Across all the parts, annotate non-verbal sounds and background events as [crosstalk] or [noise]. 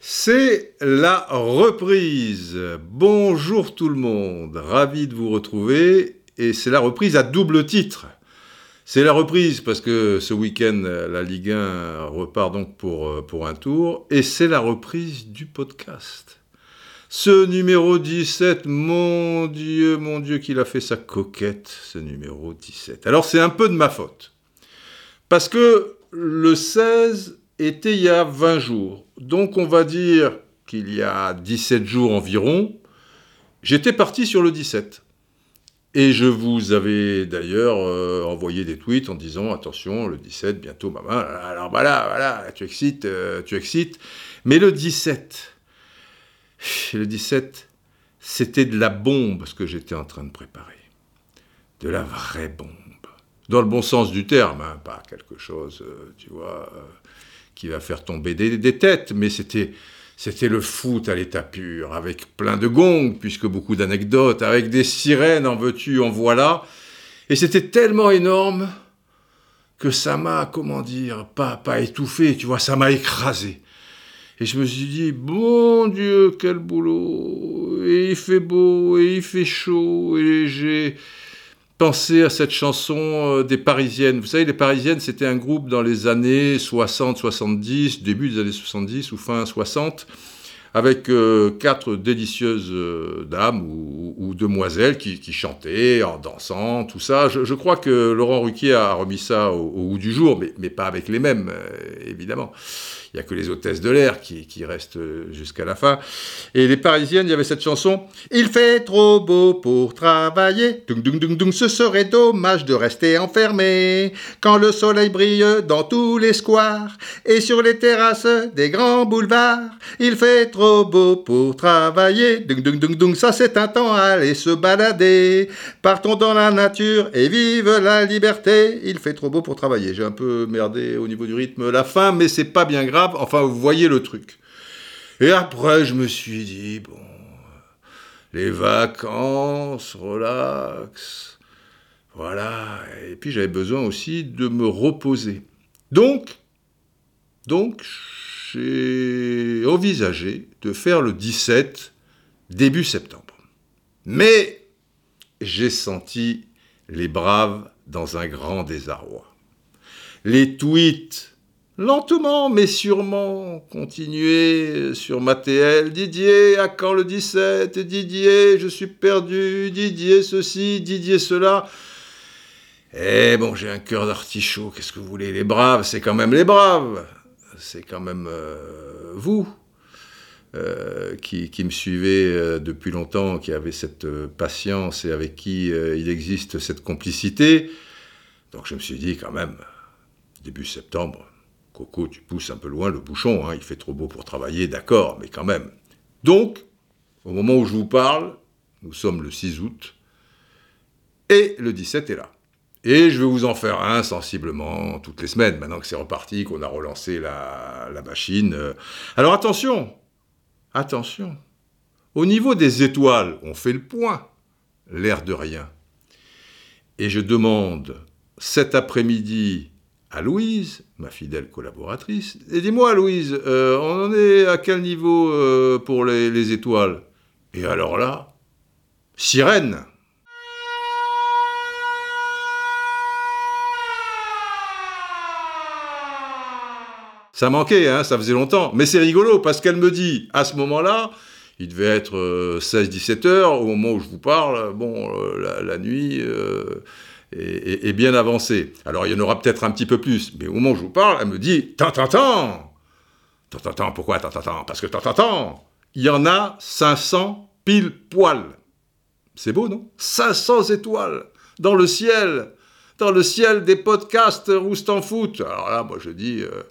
C'est la reprise. Bonjour tout le monde, ravi de vous retrouver. Et c'est la reprise à double titre. C'est la reprise parce que ce week-end, la Ligue 1 repart donc euh, pour un tour. Et c'est la reprise du podcast. Ce numéro 17, mon Dieu, mon Dieu, qu'il a fait sa coquette, ce numéro 17. Alors c'est un peu de ma faute. Parce que le 16 était il y a 20 jours. Donc on va dire qu'il y a 17 jours environ, j'étais parti sur le 17. Et je vous avais d'ailleurs euh, envoyé des tweets en disant attention, le 17, bientôt maman. Alors voilà, voilà, tu excites, euh, tu excites. Mais le 17, le 17, c'était de la bombe ce que j'étais en train de préparer. De la vraie bombe. Dans le bon sens du terme, hein, pas quelque chose, euh, tu vois, euh, qui va faire tomber des, des têtes, mais c'était, c'était le foot à l'état pur, avec plein de gongs, puisque beaucoup d'anecdotes, avec des sirènes, en veux-tu, en voilà. Et c'était tellement énorme que ça m'a, comment dire, pas, pas étouffé, tu vois, ça m'a écrasé. Et je me suis dit, bon Dieu, quel boulot Et il fait beau, et il fait chaud, et j'ai pensé à cette chanson euh, des Parisiennes. Vous savez, les Parisiennes, c'était un groupe dans les années 60, 70, début des années 70 ou fin 60, avec euh, quatre délicieuses euh, dames ou, demoiselles qui, chantaient en dansant, tout ça. Je, crois que Laurent Ruquier a remis ça au, au bout du jour, mais pas avec les mêmes, évidemment. Il n'y a que les hôtesses de l'air qui, restent jusqu'à la fin. Et les Parisiennes, il y avait cette chanson Il fait trop beau pour travailler. Dung, dung, dung, dung, ce serait dommage de rester enfermé. Quand le soleil brille dans tous les squares et sur les terrasses des grands boulevards. Il fait trop beau pour travailler. Dung, dung, dung, dung, ça c'est un temps à aller se balader. Partons dans la nature et vive la liberté. Il fait trop beau pour travailler. J'ai un peu merdé au niveau du rythme la fin, mais c'est pas bien grave. Enfin, vous voyez le truc. Et après, je me suis dit, bon, les vacances, relax, voilà. Et puis j'avais besoin aussi de me reposer. Donc, donc, j'ai envisagé de faire le 17 début septembre. Mais j'ai senti les braves dans un grand désarroi. Les tweets lentement mais sûrement continuer sur ma TL. Didier, à quand le 17 Didier, je suis perdu. Didier, ceci, Didier, cela. Eh bon, j'ai un cœur d'artichaut. Qu'est-ce que vous voulez? Les braves, c'est quand même les braves. C'est quand même euh, vous. Euh, qui, qui, me suivez euh, depuis longtemps, qui avez cette patience et avec qui il existe cette complicité. Donc je me suis dit quand même, début septembre, Coco, tu pousses un peu loin le bouchon, hein, il fait trop beau pour travailler, d'accord, mais quand même. Donc, au moment où je vous parle, nous sommes le 6 août, et le 17 est là. Et je vais vous en faire un sensiblement toutes les semaines, maintenant que c'est reparti, qu'on a relancé la, la machine. Alors attention, attention. Au niveau des étoiles, on fait le point, l'air de rien. Et je demande cet après-midi à Louise, ma fidèle collaboratrice. Et dis-moi, Louise, euh, on en est à quel niveau euh, pour les, les, étoiles? Et alors là, sirène Ça manquait, hein, ça faisait longtemps. Mais c'est rigolo parce qu'elle me dit, à ce moment-là, il devait être euh, 16-17 heures, au moment où je vous parle, bon, euh, la, nuit euh, est, bien avancée. Alors il y en aura peut-être un petit peu plus, mais au moment où je vous parle, elle me dit, tant, tant, tant Tant, tant, tant, pourquoi tant, tant, tant? Parce que tant, tant, tant Il y en a 500 pile poil. C'est beau, non? 500 étoiles dans le ciel, dans le ciel des podcasts Roustan Foot. Alors là, moi je dis... Euh,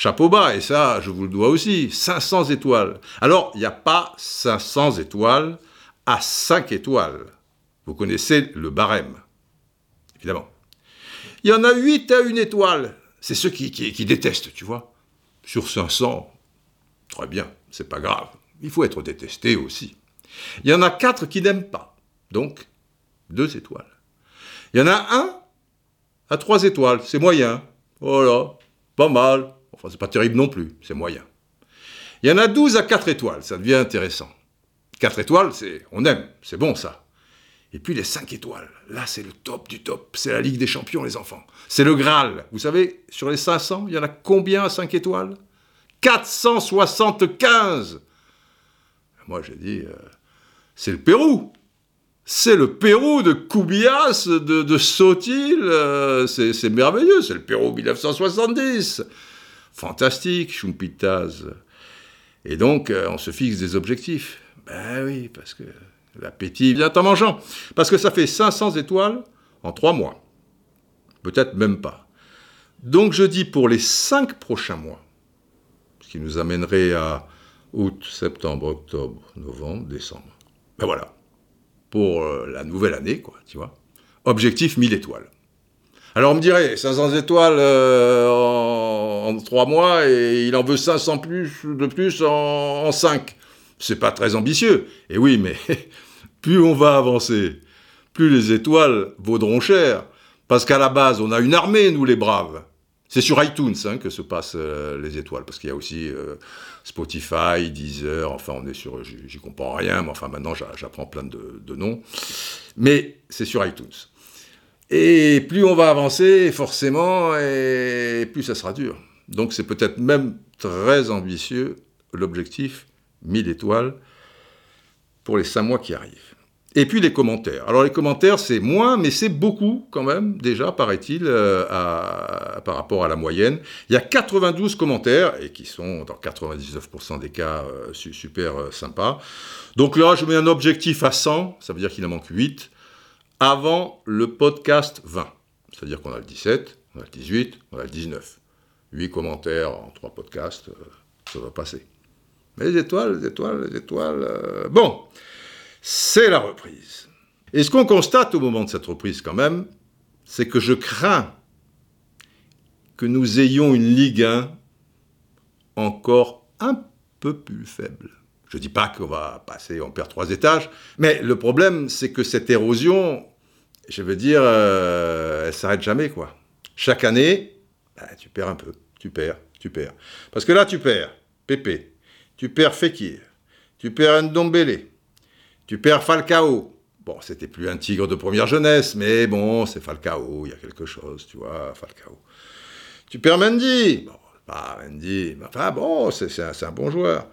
chapeau bas, et ça, je vous le dois aussi, 500 étoiles. Alors, il n'y a pas 500 étoiles à 5 étoiles. Vous connaissez le barème, évidemment. Il y en a 8 à 1 étoile. C'est ceux qui, détestent, tu vois. Sur 500, très bien, c'est pas grave. Il faut être détesté aussi. Il y en a 4 qui n'aiment pas, donc 2 étoiles. Il y en a un à 3 étoiles, c'est moyen. Voilà, pas mal. Enfin, c'est pas terrible non plus, c'est moyen. Il y en a 12 à 4 étoiles, ça devient intéressant. 4 étoiles, c'est, on aime, c'est bon ça. Et puis les 5 étoiles, là c'est le top du top, c'est la Ligue des Champions les enfants. C'est le Graal. Vous savez, sur les 500, il y en a combien à 5 étoiles? 475 Moi j'ai dit, euh, c'est le Pérou. C'est le Pérou de Koubias, de, de Sotil, euh, c'est merveilleux, c'est le Pérou 1970. Fantastique, Chumpitaz. Et donc, euh, on se fixe des objectifs. Ben oui, parce que l'appétit vient en mangeant. Parce que ça fait 500 étoiles en 3 mois. Peut-être même pas. Donc je dis pour les 5 prochains mois, ce qui nous amènerait à août, septembre, octobre, novembre, décembre. Ben voilà. Pour euh, la nouvelle année, quoi, tu vois. Objectif 1000 étoiles. Alors on me dirait, 500 étoiles euh, en, 3 mois et il en veut 500 plus, de plus en, en 5. C'est pas très ambitieux. Et oui, mais [laughs] plus on va avancer, plus les étoiles vaudront cher. Parce qu'à la base, on a une armée, nous les braves. C'est sur iTunes hein, que se passent euh, les étoiles, parce qu'il y a aussi euh, Spotify, Deezer, enfin on est sur, j'y comprends rien, mais enfin maintenant j'apprends plein de, de noms. Mais c'est sur iTunes. Et plus on va avancer, forcément, et plus ça sera dur. Donc c'est peut-être même très ambitieux l'objectif 1000 étoiles pour les 5 mois qui arrivent. Et puis les commentaires. Alors les commentaires, c'est moins, mais c'est beaucoup quand même, déjà, paraît-il, euh, par rapport à la moyenne. Il y a 92 commentaires, et qui sont dans 99% des cas euh, super euh, sympas. Donc là, je mets un objectif à 100, ça veut dire qu'il en manque 8 avant le podcast 20. C'est-à-dire qu'on a le 17, on a le 18, on a le 19. 8 commentaires en 3 podcasts, euh, ça va passer. Les étoiles, les étoiles, les étoiles... Euh, bon, c'est la reprise. Et ce qu'on constate au moment de cette reprise quand même, c'est que je crains que nous ayons une Ligue 1 encore un peu plus faible. Je ne dis pas qu'on va passer, on perd trois étages, mais le problème, c'est que cette érosion, je veux dire, euh, elle s'arrête jamais, quoi. Chaque année, bah, tu perds un peu, tu perds, tu perds. Parce que là, tu perds Pépé, tu perds Fekir, tu perds Ndombele, tu perds Falcao. Bon, c'était plus un tigre de première jeunesse, mais bon, c'est Falcao, il y a quelque chose, tu vois, Falcao. Tu perds Mendy. Bon, pas Mendy, mais enfin bon, c'est un, bon joueur.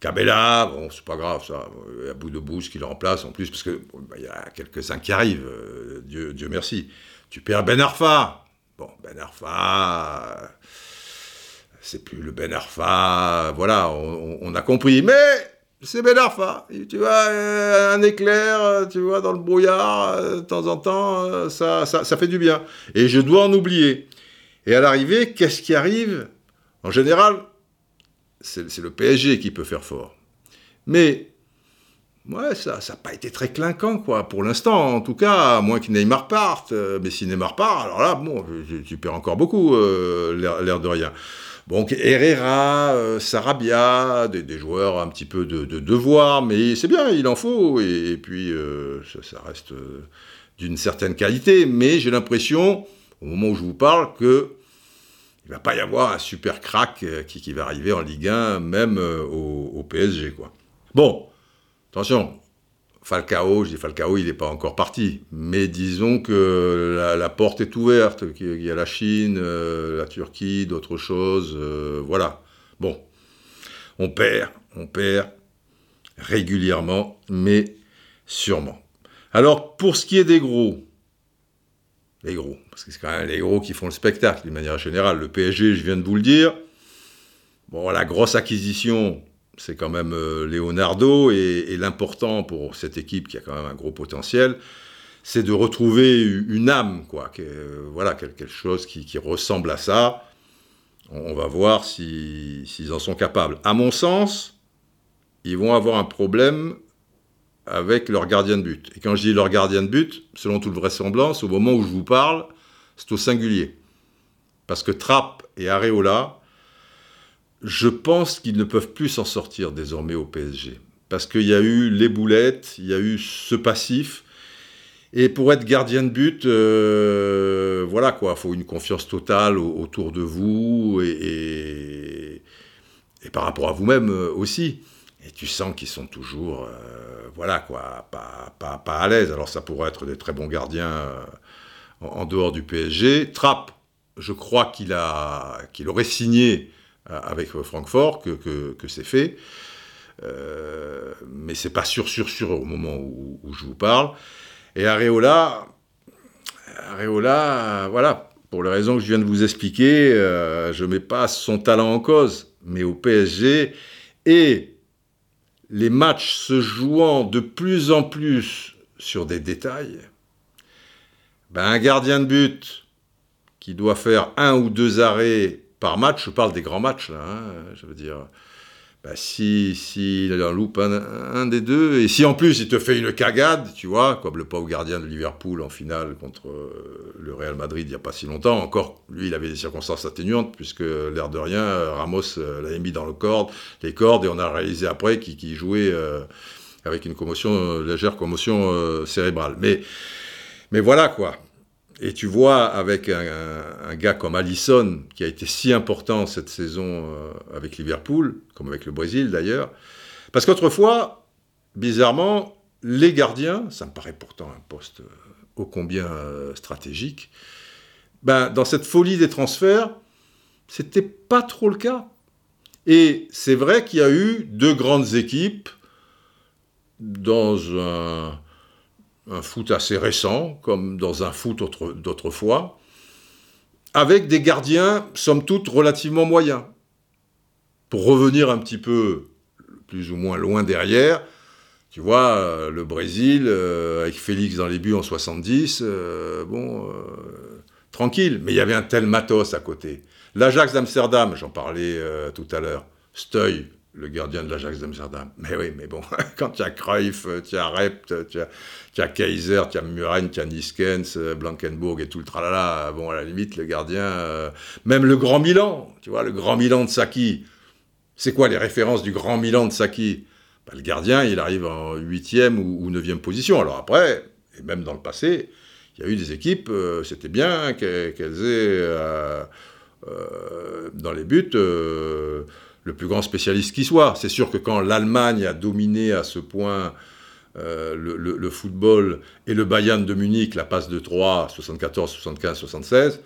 Cabella, bon, c'est pas grave, ça. Il y a bout de bouche qui le remplace en plus, parce que bah, il y a quelques-uns qui arrivent, euh, Dieu merci. Tu perds Ben Arfa. Bon, Ben Arfa, c'est plus le Ben Arfa, voilà, on, a compris. Mais c'est Ben Arfa. Tu vois, euh, un éclair, tu vois, dans le brouillard, euh, de temps en temps, ça, ça, fait du bien. Et je dois en oublier. Et à l'arrivée, qu'est-ce qui arrive? En général, c'est le PSG qui peut faire fort. Mais ouais, ça n'a pas été très clinquant, quoi, pour l'instant, en tout cas, à moins que Neymar parte. Euh, mais si Neymar part, alors là, bon, tu perds encore beaucoup, euh, l'air de rien. Donc Herrera, euh, Sarabia, des, joueurs un petit peu de, devoir, mais c'est bien, il en faut, et, puis ça, reste d'une certaine qualité, mais j'ai l'impression, au moment où je vous parle, que il va pas y avoir un super crack euh, qui, va arriver en Ligue 1, même euh, au, PSG. Bon, attention, Falcao, je dis Falcao, il n'est pas encore parti. Mais disons que la, porte est ouverte, qu'il y a la Chine, euh, la Turquie, d'autres choses. voilà. Bon, on perd, on perd régulièrement, mais sûrement. Alors, pour ce qui est des gros, les gros. Parce que c'est quand même les gros qui font le spectacle, d'une manière générale. Le PSG, je viens de vous le dire. Bon, la grosse acquisition, c'est quand même euh, Leonardo. Et, l'important pour cette équipe qui a quand même un gros potentiel, c'est de retrouver une âme, quoi. Euh, voilà, quelque chose qui, ressemble à ça. On, va voir s'ils en sont capables. À mon sens, ils vont avoir un problème avec leur gardien de but. Et quand je dis leur gardien de but, selon toute vraisemblance, au moment où je vous parle, c'est au singulier. Parce que Trapp et Areola, je pense qu'ils ne peuvent plus s'en sortir désormais au PSG. Parce qu'il y a eu les boulettes, il y a eu ce passif. Et pour être gardien de but, euh, voilà quoi, il faut une confiance totale autour de vous et, par rapport à vous-même euh, aussi. Et tu sens qu'ils sont toujours, euh, voilà quoi, pas, pas, pas à l'aise. Alors ça pourrait être des très bons gardiens en, dehors du PSG. Trapp, je crois qu'il qu'il aurait signé avec Francfort, que, c'est fait. Euh, mais c'est pas sûr, sûr, sûr au moment où, je vous parle. Et Areola, Areola, voilà, pour les raisons que je viens de vous expliquer, euh, je mets pas son talent en cause, mais au PSG, et les matchs se jouant de plus en plus sur des détails, ben un gardien de but qui doit faire un ou deux arrêts par match, je parle des grands matchs là, hein, je veux dire, bah, si, si il en loupe un, des deux, et si en plus il te fait une cagade, tu vois, comme le pauvre gardien de Liverpool en finale contre euh, le Real Madrid il n'y a pas si longtemps, encore, lui il avait des circonstances atténuantes, puisque l'air de rien, Ramos euh, l'avait mis dans le corde, les cordes, et on a réalisé après qu'il jouait euh, avec une commotion, légère commotion cérébrale. Mais, mais voilà quoi. Et tu vois, avec un, gars comme Allison, qui a été si important cette saison euh, avec Liverpool, comme avec le Brésil d'ailleurs, parce qu'autrefois, bizarrement, les gardiens, ça me paraît pourtant un poste euh, ô combien euh, stratégique, ben, dans cette folie des transferts, c'était pas trop le cas. Et c'est vrai qu'il y a eu deux grandes équipes dans un, un foot assez récent, comme dans un foot d'autrefois, avec des gardiens, somme toute, relativement moyens. Pour revenir un petit peu plus ou moins loin derrière, tu vois, euh, le Brésil, euh, avec Félix dans les buts en 70, euh, bon, tranquille, mais il y avait un tel matos à côté. L'Ajax d'Amsterdam, j'en parlais tout à l'heure, Steuil, le gardien de l'Ajax d'Amsterdam. Mais oui, mais bon, [laughs] quand tu as Cruyff, tu as Rept, tu as, Kaiser, tu as Muren, tu as Niskens, euh, Blankenburg et tout le tralala, bon, à la limite, le gardien, euh, même le Grand Milan, tu vois, le Grand Milan de Saki. C'est quoi les références du Grand Milan de Saki? Bah, Le gardien, il arrive en huitième ou neuvième position. Alors après, et même dans le passé, il y a eu des équipes, euh, c'était bien qu'elles aient dans les buts le plus grand spécialiste qui soit. C'est sûr que quand l'Allemagne a dominé à ce point euh, le, football et le Bayern de Munich, la passe de 3, 74, 75, 76,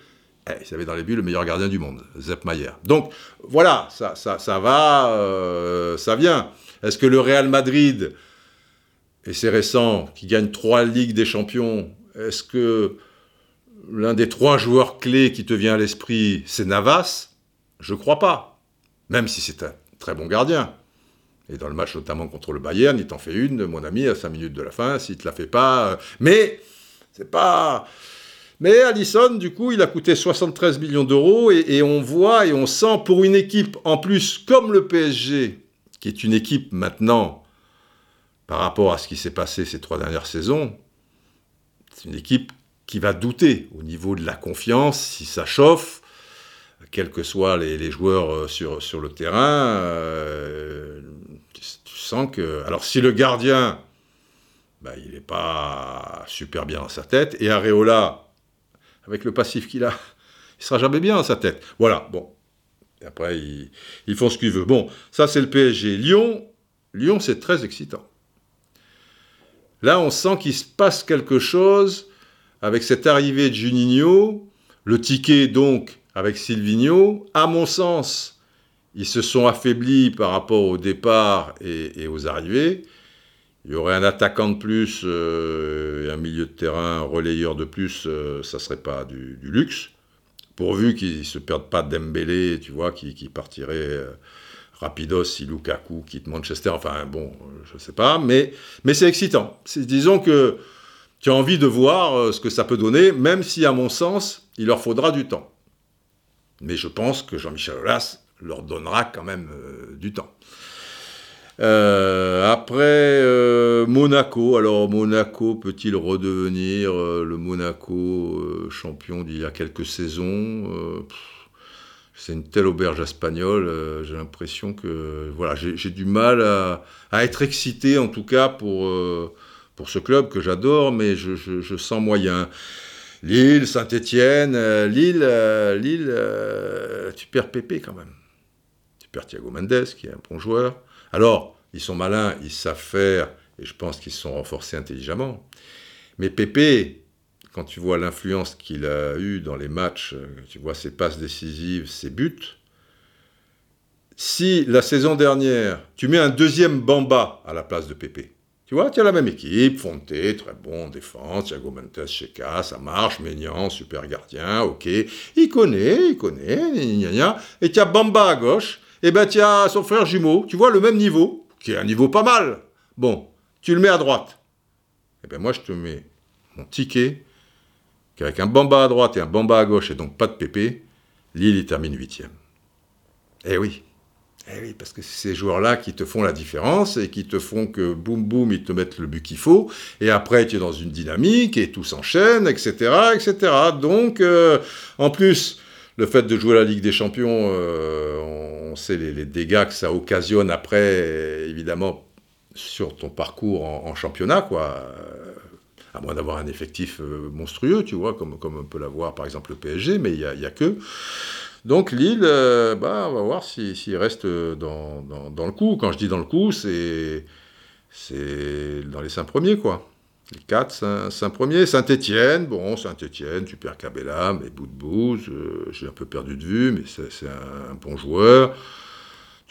ils avaient dans les buts le meilleur gardien du monde, Zepp Mayer. Donc voilà, ça, ça, va, euh, ça vient. Est-ce que le Real Madrid, et c'est récent, qui gagne trois Ligues des Champions, est-ce que l'un des trois joueurs clés qui te vient à l'esprit, c'est Navas? Je crois pas même si c'est un très bon gardien. Et dans le match notamment contre le Bayern, il t'en fait une, mon ami, à 5 minutes de la fin, s'il ne te la fait pas. Euh, mais, c'est pas. Mais Allison, du coup, il a coûté 73 millions d'euros et, et, on voit et on sent pour une équipe en plus comme le PSG, qui est une équipe maintenant, par rapport à ce qui s'est passé ces trois dernières saisons, c'est une équipe qui va douter au niveau de la confiance, si ça chauffe, quels que soient les, joueurs euh, sur, sur, le terrain, euh, tu, sens que... Alors si le gardien, bah, il n'est pas super bien dans sa tête, et Areola, avec le passif qu'il a, [laughs] il sera jamais bien dans sa tête. Voilà, bon. Après, ils, font ce qu'ils veulent. Bon, ça c'est le PSG. Lyon, Lyon c'est très excitant. Là, on sent qu'il se passe quelque chose avec cette arrivée de Juninho, le ticket donc avec Silvino. À mon sens, ils se sont affaiblis par rapport au départ et, aux arrivées. Il y aurait un attaquant de plus euh, et un milieu de terrain relayeur de plus, euh, ça serait pas du, luxe. Pourvu qu'ils ne se perdent pas Dembélé, tu vois, qui, partirait euh, rapidos si Lukaku quitte Manchester. Enfin bon, je ne sais pas, mais, mais c'est excitant. Disons que tu as envie de voir ce que ça peut donner, même si à mon sens, il leur faudra du temps. Mais je pense que Jean-Michel Aulas leur donnera quand même euh, du temps. Euh, après euh, Monaco, alors Monaco peut-il redevenir le Monaco champion d'il y a quelques saisons C'est une telle auberge espagnole, j'ai l'impression que voilà, j'ai du mal à, être excité en tout cas pour, pour ce club que j'adore, mais je, sens moyen. Lille, Saint-Étienne, euh, Lille, euh, Lille euh, tu perds Pépé quand même. Tu perds Thiago Mendes, qui est un bon joueur. Alors, ils sont malins, ils savent faire, et je pense qu'ils se sont renforcés intelligemment. Mais Pépé, quand tu vois l'influence qu'il a eue dans les matchs, tu vois ses passes décisives, ses buts, si la saison dernière, tu mets un deuxième Bamba à la place de Pépé, tu vois, tu as la même équipe, Fonte, très bon en défense, Thiago Mendes, Cheka, ça marche, Ménian, super gardien, ok, il connaît, il connaît, et tu as Bamba à gauche, et ben tu as son frère jumeau, tu vois, le même niveau, qui est un niveau pas mal. Bon, tu le mets à droite. Et ben moi je te mets mon ticket, qu'avec un Bamba à droite et un Bamba à gauche, et donc pas de pépé, Lille il termine huitième. Eh oui. Eh oui, parce que c'est ces joueurs-là qui te font la différence et qui te font que boum boum, ils te mettent le but qu'il faut. Et après, tu es dans une dynamique et tout s'enchaîne, etc., etc. Donc, euh, en plus, le fait de jouer la Ligue des Champions, euh, on sait les, dégâts que ça occasionne après, évidemment, sur ton parcours en, championnat, quoi. Euh, à moins d'avoir un effectif monstrueux, tu vois, comme, comme on peut l'avoir par exemple le PSG, mais il n'y a, que. Donc Lille, euh, bah, on va voir s'il reste dans, le coup. Quand je dis dans le coup, c'est dans les cinq premiers, quoi. Les quatre, cinq, premiers. Saint-Etienne, bon, Saint-Etienne, tu perds Cabella, mais bout de bouse, euh, j'ai un peu perdu de vue, mais c'est un, bon joueur.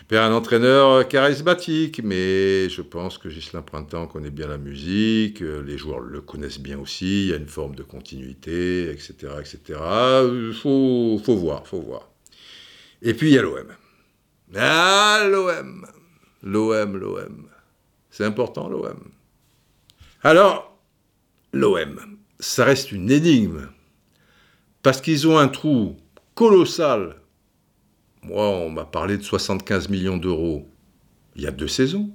Perds un entraîneur charismatique, mais je pense que Gislain Printemps connaît bien la musique, euh, les joueurs le connaissent bien aussi, il y a une forme de continuité, etc. etc. Il faut, faut voir, faut voir. Et puis il y a l'OM. Ah, l'OM L'OM, l'OM. C'est important, l'OM. Alors, l'OM, ça reste une énigme, parce qu'ils ont un trou colossal moi, on m'a parlé de 75 millions d'euros il y a deux saisons.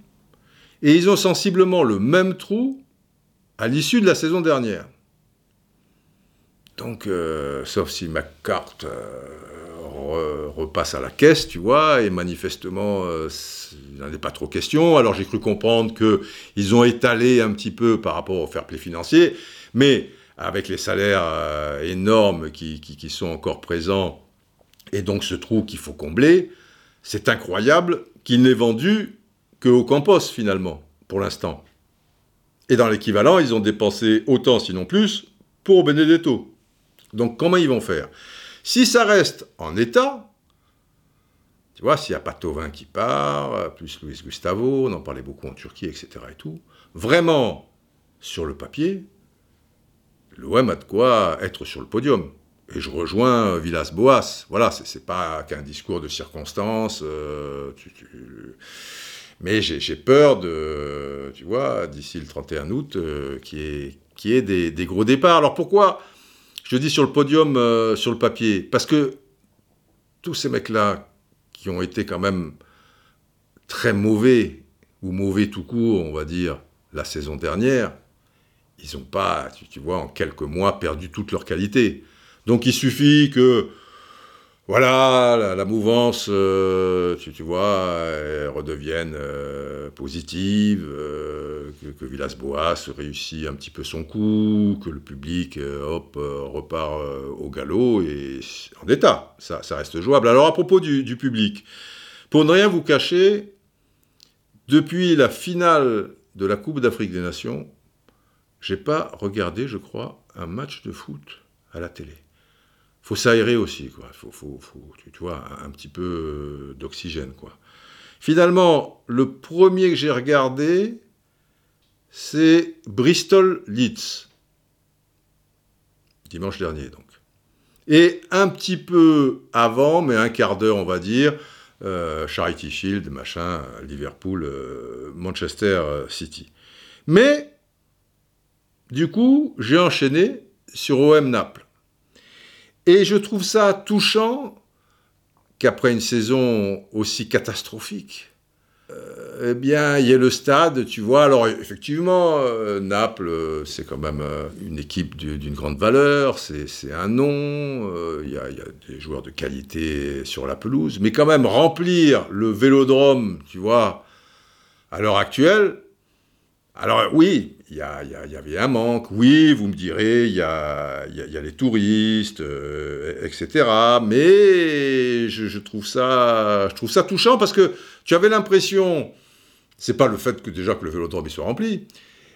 Et ils ont sensiblement le même trou à l'issue de la saison dernière. Donc, euh, sauf si ma carte euh, repasse à la caisse, tu vois, et manifestement, euh, il n'en est pas trop question. Alors, j'ai cru comprendre qu'ils ont étalé un petit peu par rapport au fair play financier, mais avec les salaires énormes qui, sont encore présents et donc ce trou qu'il faut combler, c'est incroyable qu'il n'ait vendu qu'au Campos finalement, pour l'instant. Et dans l'équivalent, ils ont dépensé autant, sinon plus, pour Benedetto. Donc comment ils vont faire? Si ça reste en état, tu vois, s'il n'y a pas Tovin qui part, plus Luis Gustavo, on en parlait beaucoup en Turquie, etc. et tout, vraiment, sur le papier, l'OM a de quoi être sur le podium. Et je rejoins Villas-Boas. Voilà, c'est pas qu'un discours de circonstance. Euh, mais j'ai peur de, tu vois, d'ici le 31 août, euh, qui est qui est des, gros départs. Alors pourquoi je dis sur le podium, euh, sur le papier? Parce que tous ces mecs-là, qui ont été quand même très mauvais, ou mauvais tout court, on va dire, la saison dernière, ils n'ont pas, tu, vois, en quelques mois perdu toute leur qualité. Donc il suffit que, voilà, la, mouvance, euh, tu, vois, redevienne euh, positive, euh, que, Villas-Boas réussit un petit peu son coup, que le public, hop, repart au galop, et en état, ça, reste jouable. Alors à propos du, du public, pour ne rien vous cacher, depuis la finale de la Coupe d'Afrique des Nations, j'ai pas regardé, je crois, un match de foot à la télé faut s'aérer aussi, quoi. Faut, faut, tu, vois, un, petit peu euh, d'oxygène, quoi. Finalement, le premier que j'ai regardé, c'est Bristol Leeds. Dimanche dernier, donc. Et un petit peu avant, mais un quart d'heure, on va dire, euh, Charity Shield, machin, Liverpool, euh, Manchester City. Mais, du coup, j'ai enchaîné sur OM Naples. Et je trouve ça touchant qu'après une saison aussi catastrophique, euh, eh bien, il y ait le stade, tu vois. Alors, effectivement, euh, Naples, euh, c'est quand même une équipe d'une grande valeur, c'est un nom, il y, a des joueurs de qualité sur la pelouse, mais quand même, remplir le vélodrome, tu vois, à l'heure actuelle, Alors oui, il y, avait un manque, oui, vous me direz, il y a, les touristes, euh, etc. Mais je, trouve ça, je trouve ça touchant parce que tu avais l'impression, c'est pas le fait que déjà que le vélodrome soit rempli,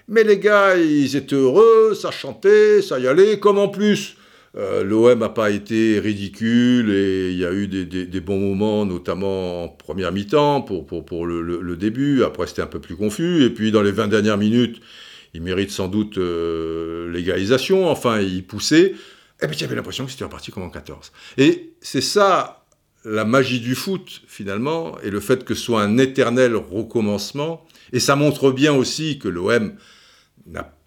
mais les gars, ils étaient heureux, ça chantait, ça y allait, comme en plus euh, L'OM n'a pas été ridicule et il y a eu des, bons moments, notamment en première mi-temps pour, le, début. Après, c'était un peu plus confus. Et puis, dans les 20 dernières minutes, il mérite sans doute euh, l'égalisation. Enfin, il poussait. Et puis, j'avais l'impression que c'était reparti comme en 14. Et c'est ça la magie du foot, finalement, et le fait que ce soit un éternel recommencement. Et ça montre bien aussi que l'OM n'a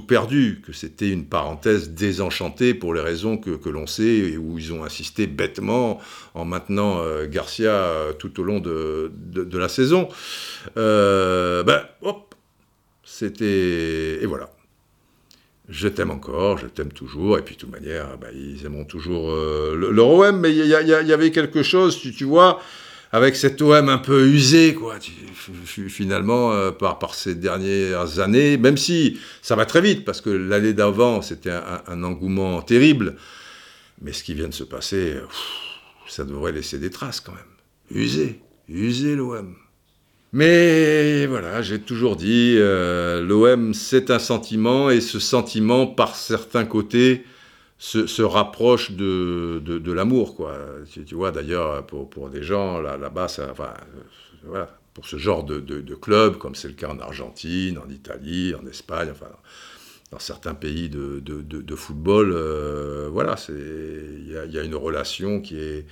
perdu, que c'était une parenthèse désenchantée pour les raisons que, l'on sait et où ils ont insisté bêtement en maintenant euh, Garcia euh, tout au long de, la saison. Euh, ben, hop, c'était... Et voilà. Je t'aime encore, je t'aime toujours, et puis de toute manière, ben, ils aimeront toujours leur OM, mais il y, avait quelque chose, tu vois, avec cet OM un peu usé, quoi, finalement, euh, par, ces dernières années, même si ça va très vite, parce que l'année d'avant, c'était un, engouement terrible, mais ce qui vient de se passer, ça devrait laisser des traces quand même. Usé, usé l'OM. Mais voilà, j'ai toujours dit, euh, l'OM, c'est un sentiment, et ce sentiment, par certains côtés, se, rapproche de, de, l'amour, quoi. Tu, vois, d'ailleurs, pour, pour, des gens là, là-bas, enfin, voilà, pour ce genre de, de club, comme c'est le cas en Argentine, en Italie, en Espagne, enfin, dans certains pays de, football, euh, voilà, il y a, une relation qui est,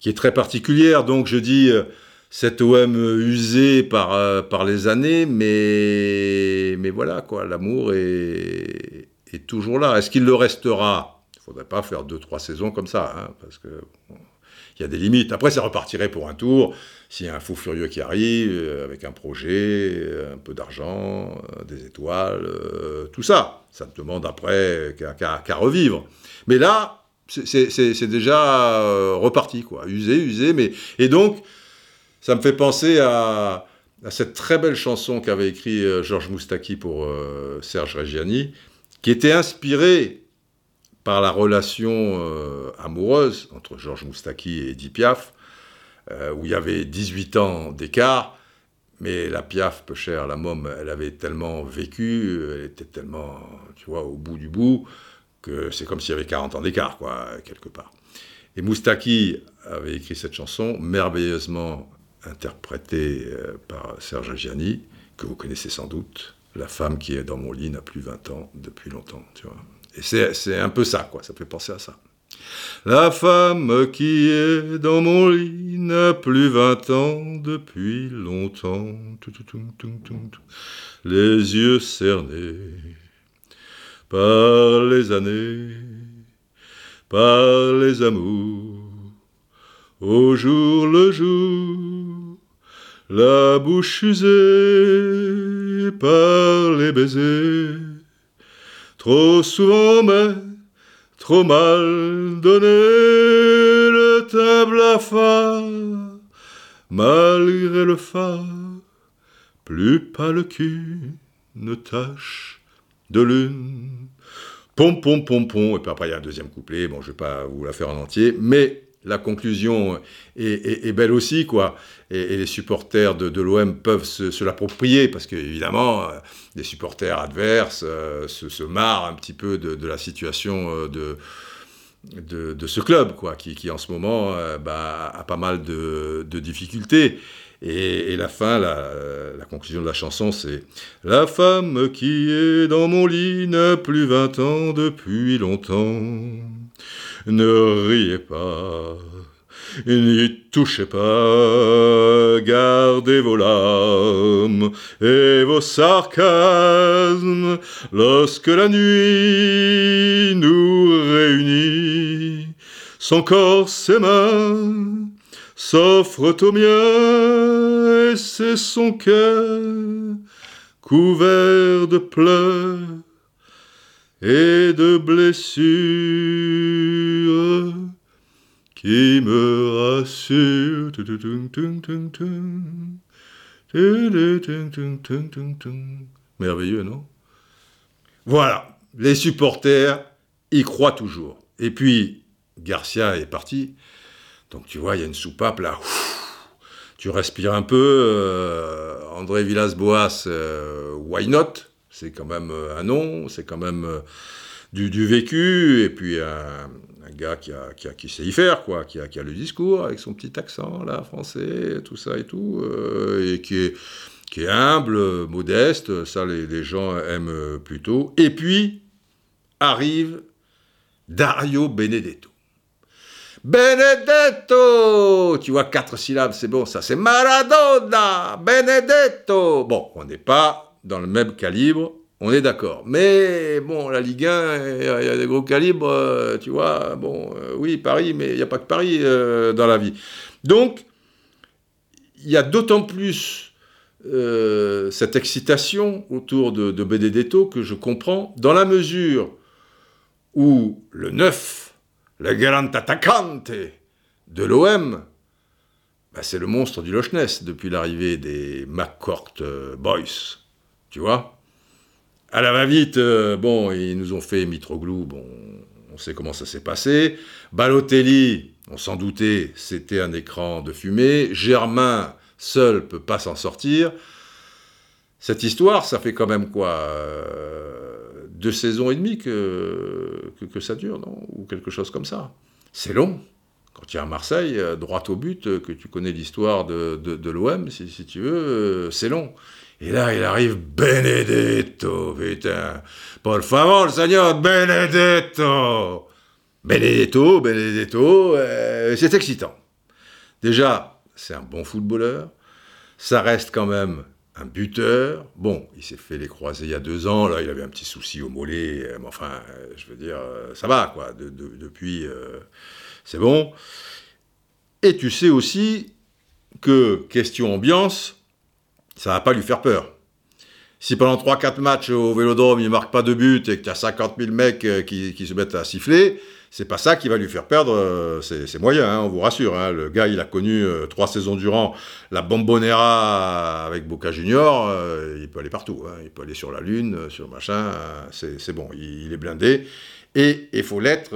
qui est très particulière. Donc, je dis, euh, cet OM usé par, euh, par les années, mais, mais voilà, quoi, l'amour est toujours là. Est-ce qu'il le restera? Il ne faudrait pas faire deux, trois saisons comme ça, hein, parce que il y a des limites. Après, ça repartirait pour un tour. S'il y a un fou furieux qui arrive, euh, avec un projet, euh, un peu d'argent, euh, des étoiles, tout ça. Ça te demande après qu'à revivre. Mais là, c'est déjà reparti, quoi. Usé, usé. Mais... Et donc, ça me fait penser à, à cette très belle chanson qu'avait écrit Georges Moustaki pour Serge Reggiani, qui était inspiré par la relation euh, amoureuse entre Georges Moustaki et Edith Piaf, euh, où il y avait 18 ans d'écart, mais la Piaf, peu chère, la môme, elle avait tellement vécu, elle était tellement, tu vois, au bout du bout, que c'est comme s'il y avait 40 ans d'écart, quoi, quelque part. Et Moustaki avait écrit cette chanson, merveilleusement interprétée euh, par Serge Gianni, que vous connaissez sans doute, la femme qui est dans mon lit n'a plus 20 ans depuis longtemps, tu vois. Et c'est un peu ça, quoi, ça fait penser à ça. La femme qui est dans mon lit n'a plus 20 ans depuis longtemps. Les yeux cernés par les années, par les amours, au jour le jour, la bouche usée par les baisers, trop souvent mais trop mal donné le table à phare, malgré le phare, plus pâle qu'une tache de lune. Pom pom pom pom, et puis après il y a un deuxième couplet, bon je vais pas vous la faire en entier, mais la conclusion est, belle aussi, quoi. Et, les supporters de, l'OM peuvent se, l'approprier, parce qu'évidemment, euh, les supporters adverses euh, se, marrent un petit peu de, la situation euh, de, de, ce club, quoi, qui, en ce moment bah, a pas mal de, difficultés. Et, la fin, la, la, conclusion de la chanson, c'est La femme qui est dans mon lit n'a plus vingt ans depuis longtemps. Ne riez pas, n'y touchez pas, gardez vos larmes et vos sarcasmes lorsque la nuit nous réunit. Son corps, ses mains s'offrent au mien et c'est son cœur couvert de pleurs et de blessures qui me rassurent. Merveilleux, non? Voilà, les supporters y croient toujours. Et puis, Garcia est parti. Donc tu vois, il y a une soupape là. tu respires un peu. Euh, André Villas-Boas, euh, why not? C'est quand même euh, un nom, c'est quand même du, vécu. Et puis un, gars qui, a, qui, sait y faire, quoi, qui a, qui a le discours avec son petit accent là, français, tout ça et tout. et qui est, qui est humble, modeste. Ça, les, les gens aiment plutôt. Et puis arrive Dario Benedetto. Benedetto Tu vois, quatre syllabes, c'est bon, ça c'est Maradona Benedetto Bon, on n'est pas dans le même calibre, on est d'accord. Mais bon, la Ligue 1, il y, a des gros calibres, euh, tu vois. Bon, euh, oui, Paris, mais il n'y a pas que Paris euh, dans la vie. Donc, il y a d'autant plus cette excitation autour de, de Benedetto que je comprends, dans la mesure où le 9 le grand attaquante de l'OM, bah, c'est le monstre du Loch Ness depuis l'arrivée des McCourt Boys. Tu vois? À la va-vite, euh, bon, ils nous ont fait Mitroglou, on sait comment ça s'est passé. Balotelli, on s'en doutait, c'était un écran de fumée. Germain, seul, peut pas s'en sortir. Cette histoire, ça fait quand même quoi euh, deux saisons et demie que, ça dure, non? Ou quelque chose comme ça. C'est long. Quand tu es à Marseille, euh, droit au but, que tu connais l'histoire de, de, l'OM, si, si, tu veux, c'est long. Et là, il arrive Benedetto, putain. Por favor, Seigneur, Benedetto. Benedetto, Benedetto, c'est excitant. Déjà, c'est un bon footballeur. Ça reste quand même un buteur. Bon, il s'est fait les croisés il y a deux ans, là, il avait un petit souci au mollet, euh, mais enfin, euh, je veux dire, euh, ça va, quoi. depuis, c'est bon. Et tu sais aussi que, question ambiance, ça va pas lui faire peur. Si pendant 3-4 matchs au Vélodrome, il marque pas de but et que tu as 50 000 mecs qui, qui se mettent à siffler, c'est pas ça qui va lui faire perdre euh, ses, moyens, hein, on vous rassure. Hein. Le gars, il a connu euh, trois saisons durant la Bombonera avec Boca Junior, euh, il peut aller partout. Hein. Il peut aller sur la Lune, sur machin, c'est bon, il, est blindé. Et il faut l'être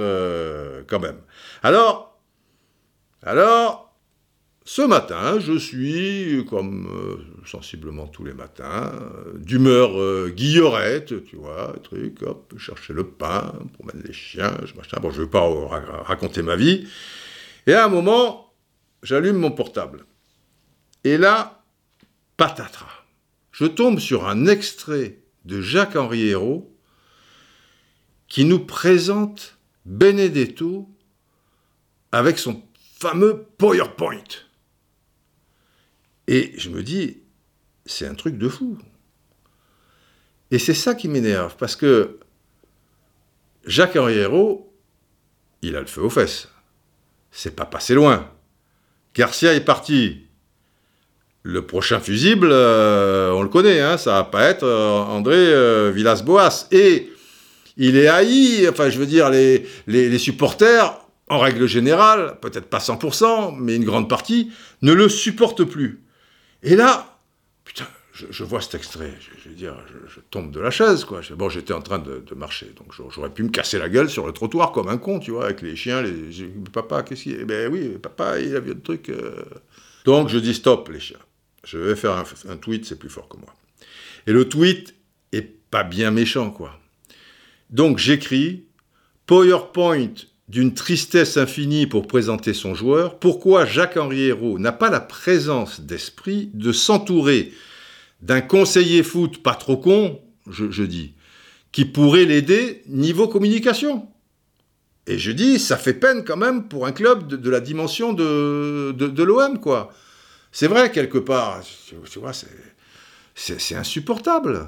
quand même. Alors, alors, ce matin, je suis, comme euh, sensiblement tous les matins, euh, d'humeur euh, tu vois, truc, hop, chercher le pain mettre les chiens, je, Bon, je ne vais pas raconter ma vie. Et à un moment, j'allume mon portable. Et là, patatras. Je tombe sur un extrait de Jacques-Henri Hérault qui nous présente Benedetto avec son fameux PowerPoint. Et je me dis, c'est un truc de fou. Et c'est ça qui m'énerve, parce que Jacques Henriero, il a le feu aux fesses. C'est pas passé loin. Garcia est parti. Le prochain fusible, euh, on le connaît, hein, ça va pas être euh, André euh, Villas-Boas. Et il est haï, enfin je veux dire, les, les supporters, en règle générale, peut-être pas 100%, mais une grande partie, ne le supportent plus. Et là, putain, je, vois cet extrait, je, veux dire, je, tombe de la chaise, quoi. Bon, j'étais en train de, marcher, donc j'aurais pu me casser la gueule sur le trottoir comme un con, tu vois, avec les chiens, les... Papa, qu'est-ce qu'il... Eh ben oui, papa, il a vu le truc... Euh. Donc je dis stop, les chiens. Je vais faire un, un tweet, c'est plus fort que moi. Et le tweet est pas bien méchant, quoi. Donc j'écris PowerPoint d'une tristesse infinie pour présenter son joueur, pourquoi Jacques-Henri Hérault n'a pas la présence d'esprit de s'entourer d'un conseiller foot pas trop con, je, dis, qui pourrait l'aider niveau communication? Et je dis, ça fait peine quand même pour un club de, la dimension de, de, l'OM, quoi. C'est vrai, quelque part, tu vois, c'est insupportable.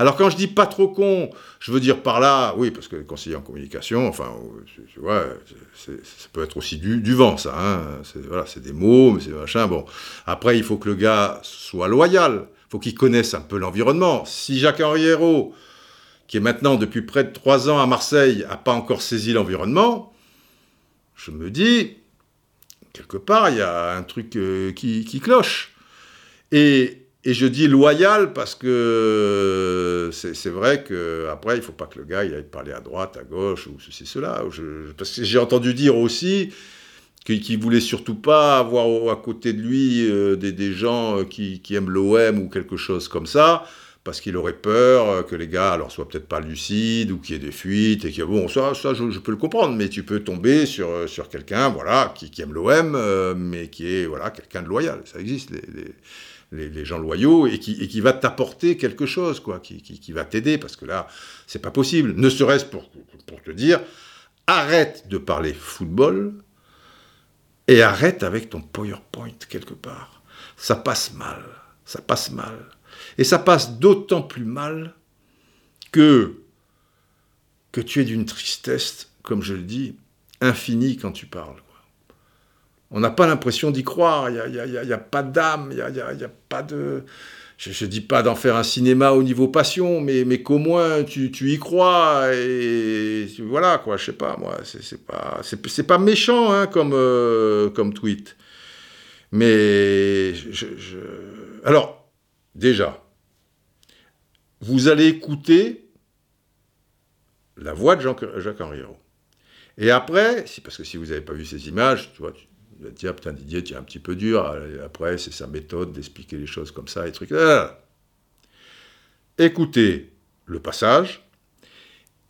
Alors quand je dis pas trop con, je veux dire par là, oui, parce que conseiller en communication, enfin, tu vois, ça peut être aussi du, vent, ça. Hein. Voilà, c'est des mots, mais c'est machin. Bon, après, il faut que le gars soit loyal. Faut qu'il connaisse un peu l'environnement. Si Jacques Henriero, qui est maintenant depuis près de trois ans à Marseille, n'a pas encore saisi l'environnement, je me dis, quelque part, il y a un truc euh, qui, qui, cloche. Et et je dis loyal parce que c'est vrai qu'après, il ne faut pas que le gars il aille parler à droite, à gauche, ou ceci, cela. parce que j'ai entendu dire aussi qu'il ne voulait surtout pas avoir à côté de lui euh, des, gens euh, qui, aiment l'OM ou quelque chose comme ça, parce qu'il aurait peur euh, que les gars alors soient peut-être pas lucides ou qu'il y ait des fuites et que bon ça ça je, peux le comprendre mais tu peux tomber sur sur quelqu'un voilà qui, aime l'OM mais qui est voilà quelqu'un de loyal ça existe gens loyaux et qui, va t'apporter quelque chose, quoi, qui, qui, va t'aider, parce que là, c'est pas possible. Ne serait-ce pour, pour te dire, arrête de parler football et arrête avec ton PowerPoint quelque part. Ça passe mal, ça passe mal. Et ça passe d'autant plus mal que, que tu es d'une tristesse, comme je le dis, infinie quand tu parles. On n'a pas l'impression d'y croire, il n'y a, pas d'âme, il n'y a, pas de... Je ne dis pas d'en faire un cinéma au niveau passion, mais, mais qu'au moins tu, tu, y crois, et voilà, quoi, je sais pas, moi, c'est pas, pas méchant hein, comme, euh, comme tweet. Mais, alors, déjà, vous allez écouter la voix de Jacques Henriot. Et après, parce que si vous n'avez pas vu ces images, tu vois, va dire, putain Didier, tu es un petit peu dur. après, c'est sa méthode d'expliquer les choses comme ça, et trucs. Écoutez le passage,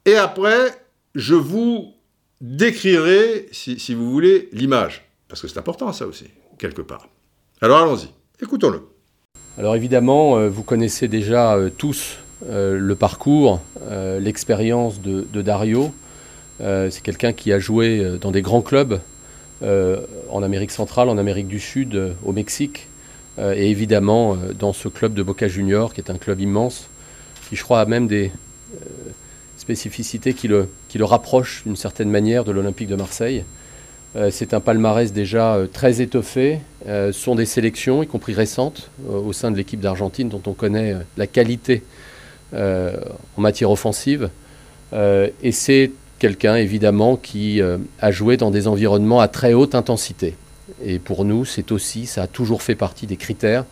et après, je vous décrirai, si, vous voulez, l'image. Parce que c'est important, ça aussi, quelque part. Alors allons-y, écoutons-le. Alors évidemment, euh, vous connaissez déjà euh, tous euh, le parcours, l'expérience de, Dario. c'est quelqu'un qui a joué dans des grands clubs en Amérique centrale, en Amérique du Sud, euh, au Mexique, euh, et évidemment dans ce club de Boca Junior, qui est un club immense, qui je crois a même des spécificités qui le, qui le rapprochent d'une certaine manière de l'Olympique de Marseille. c'est un palmarès déjà très étoffé. ce sont des sélections, y compris récentes, au sein de l'équipe d'Argentine, dont on connaît la qualité en matière offensive. et c'est quelqu'un évidemment qui euh, a joué dans des environnements à très haute intensité. Et pour nous, c'est aussi, ça a toujours fait partie des critères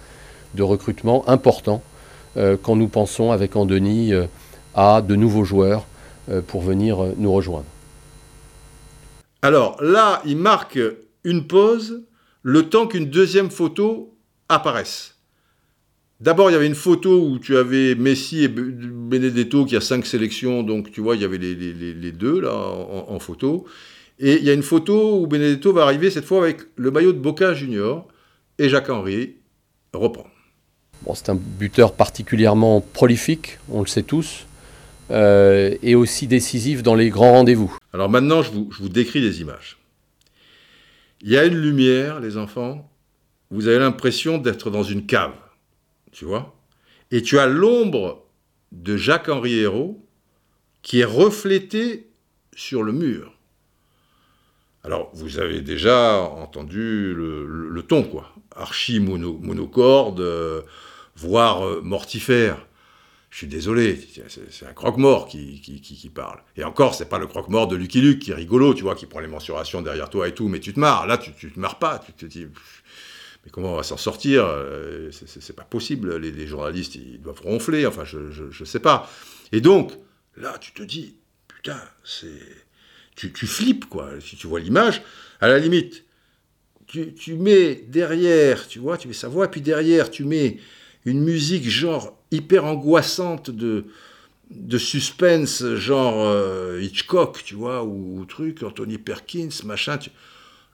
de recrutement importants euh, quand nous pensons avec Andoni euh, à de nouveaux joueurs pour venir nous rejoindre. Alors là, il marque une pause le temps qu'une deuxième photo apparaisse. D'abord, il y avait une photo où tu avais Messi et Benedetto qui a cinq sélections, donc tu vois, il y avait les, deux là en, photo. Et il y a une photo où Benedetto va arriver cette fois avec le maillot de Boca Junior et Jacques-Henri reprend. Bon, c'est un buteur particulièrement prolifique, on le sait tous, euh, et aussi décisif dans les grands rendez-vous. Alors maintenant, je vous, je vous décris les images. Il y a une lumière, les enfants, vous avez l'impression d'être dans une cave tu vois Et tu as l'ombre de Jacques-Henri Hérault qui est reflétée sur le mur. Alors, vous avez déjà entendu le, ton, quoi. Archi euh, voire euh, mortifère. Je suis désolé, c'est un croque-mort qui, qui, parle. Et encore, c'est pas le croque-mort de Lucky Luke qui est rigolo, tu vois, qui prend les mensurations derrière toi et tout, mais tu te marres. Là, tu, tu te marres pas. Tu te dis, comment on va s'en sortir euh, C'est pas possible. Les, journalistes, ils doivent ronfler. Enfin, je, je, sais pas. Et donc, là, tu te dis, putain, c'est. Tu, tu, flippes, quoi. Si tu vois l'image, à la limite, tu, tu, mets derrière, tu vois, tu mets sa voix, puis derrière, tu mets une musique genre hyper angoissante de, de suspense, genre euh, Hitchcock, tu vois, ou, truc, Anthony Perkins, machin.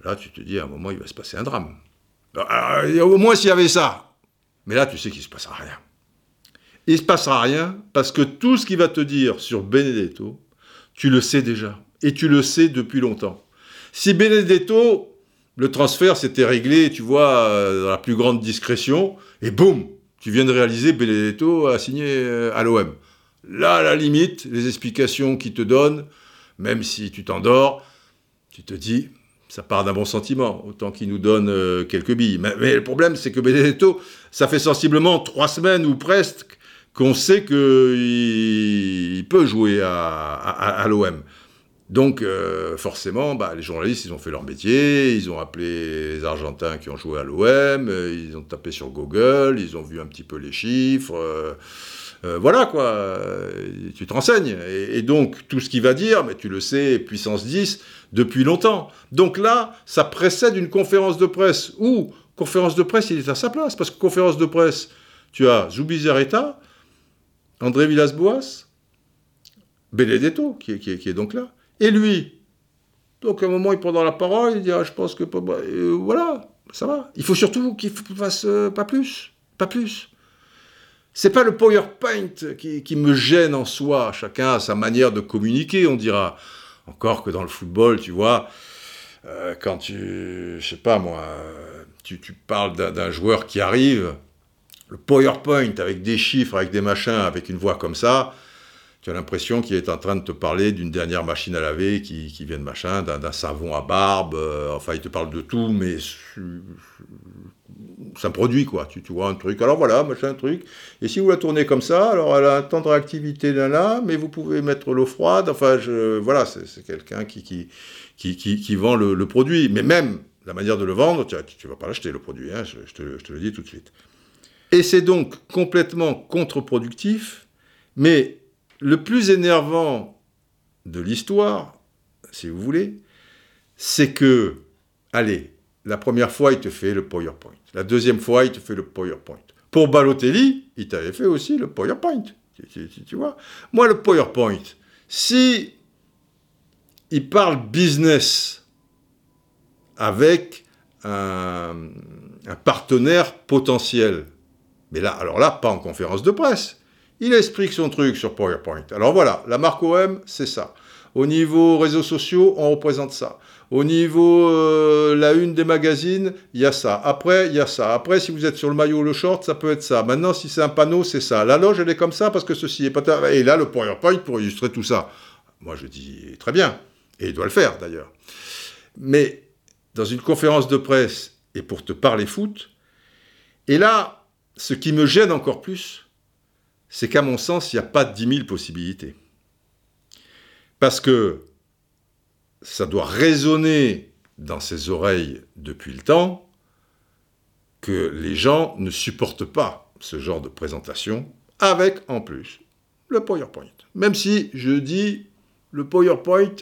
Là, tu te dis, à un moment, il va se passer un drame. Euh, au moins s'il y avait ça. Mais là, tu sais qu'il ne se passera rien. Il ne se passera rien parce que tout ce qu'il va te dire sur Benedetto, tu le sais déjà. Et tu le sais depuis longtemps. Si Benedetto, le transfert s'était réglé, tu vois, euh, dans la plus grande discrétion, et boum, tu viens de réaliser, Benedetto a signé euh, à l'OM. Là, à la limite, les explications qu'il te donne, même si tu t'endors, tu te dis, ça part d'un bon sentiment, autant qu'il nous donne euh, quelques billes. Mais, le problème, c'est que Benedetto, ça fait sensiblement trois semaines ou presque qu'on sait qu'il peut jouer à, l'OM. Donc, euh, forcément, bah, les journalistes, ils ont fait leur métier, ils ont appelé les Argentins qui ont joué à l'OM, euh, ils ont tapé sur Google, ils ont vu un petit peu les chiffres. Voilà quoi, tu te renseignes. Et, donc, tout ce qu'il va dire, mais tu le sais, puissance 10, depuis longtemps. Donc là, ça précède une conférence de presse où, conférence de presse, il est à sa place. Parce que conférence de presse, tu as Zubizarreta, André Villas-Boas, Benedetto, qui est donc là. Et lui, donc à un moment, il prend la parole, il dit ah, Je pense que. Euh, voilà, ça va. Il faut surtout qu'il fasse euh, pas plus. Pas plus. C'est pas le PowerPoint qui, me gêne en soi. Chacun a sa manière de communiquer, on dira. Encore que dans le football, tu vois, euh, quand tu. Je sais pas moi, tu, tu parles d'un joueur qui arrive, le PowerPoint avec des chiffres, avec des machins, avec une voix comme ça tu as l'impression qu'il est en train de te parler d'une dernière machine à laver qui, vient de machin, d'un savon à barbe, euh, enfin il te parle de tout, mais c'est un produit quoi, tu, vois un truc, alors voilà, machin, truc, et si vous la tournez comme ça, alors elle a un temps de réactivité là là, mais vous pouvez mettre l'eau froide, enfin voilà, c'est quelqu'un qui qui, qui, qui, vend le, produit, mais même la manière de le vendre, tu ne vas pas l'acheter le produit, hein, je, te, je te le dis tout de suite. Et c'est donc complètement contre-productif, mais le plus énervant de l'histoire, si vous voulez, c'est que, allez, la première fois, il te fait le PowerPoint. La deuxième fois, il te fait le PowerPoint. Pour Balotelli, il t'avait fait aussi le PowerPoint. Tu, vois Moi, le PowerPoint, si il parle business avec un, un partenaire potentiel, mais là, alors là, pas en conférence de presse, il explique son truc sur PowerPoint. Alors voilà, la marque OM, c'est ça. Au niveau réseaux sociaux, on représente ça. Au niveau euh, la une des magazines, il y a ça. Après, il y a ça. Après, si vous êtes sur le maillot ou le short, ça peut être ça. Maintenant, si c'est un panneau, c'est ça. La loge, elle est comme ça parce que ceci est pas... Et là, le PowerPoint pour illustrer tout ça. Moi, je dis très bien. Et il doit le faire, d'ailleurs. Mais dans une conférence de presse, et pour te parler foot, et là, ce qui me gêne encore plus, c'est qu'à mon sens, il n'y a pas 10 000 possibilités. Parce que ça doit résonner dans ses oreilles depuis le temps que les gens ne supportent pas ce genre de présentation, avec en plus le PowerPoint. Même si je dis le PowerPoint,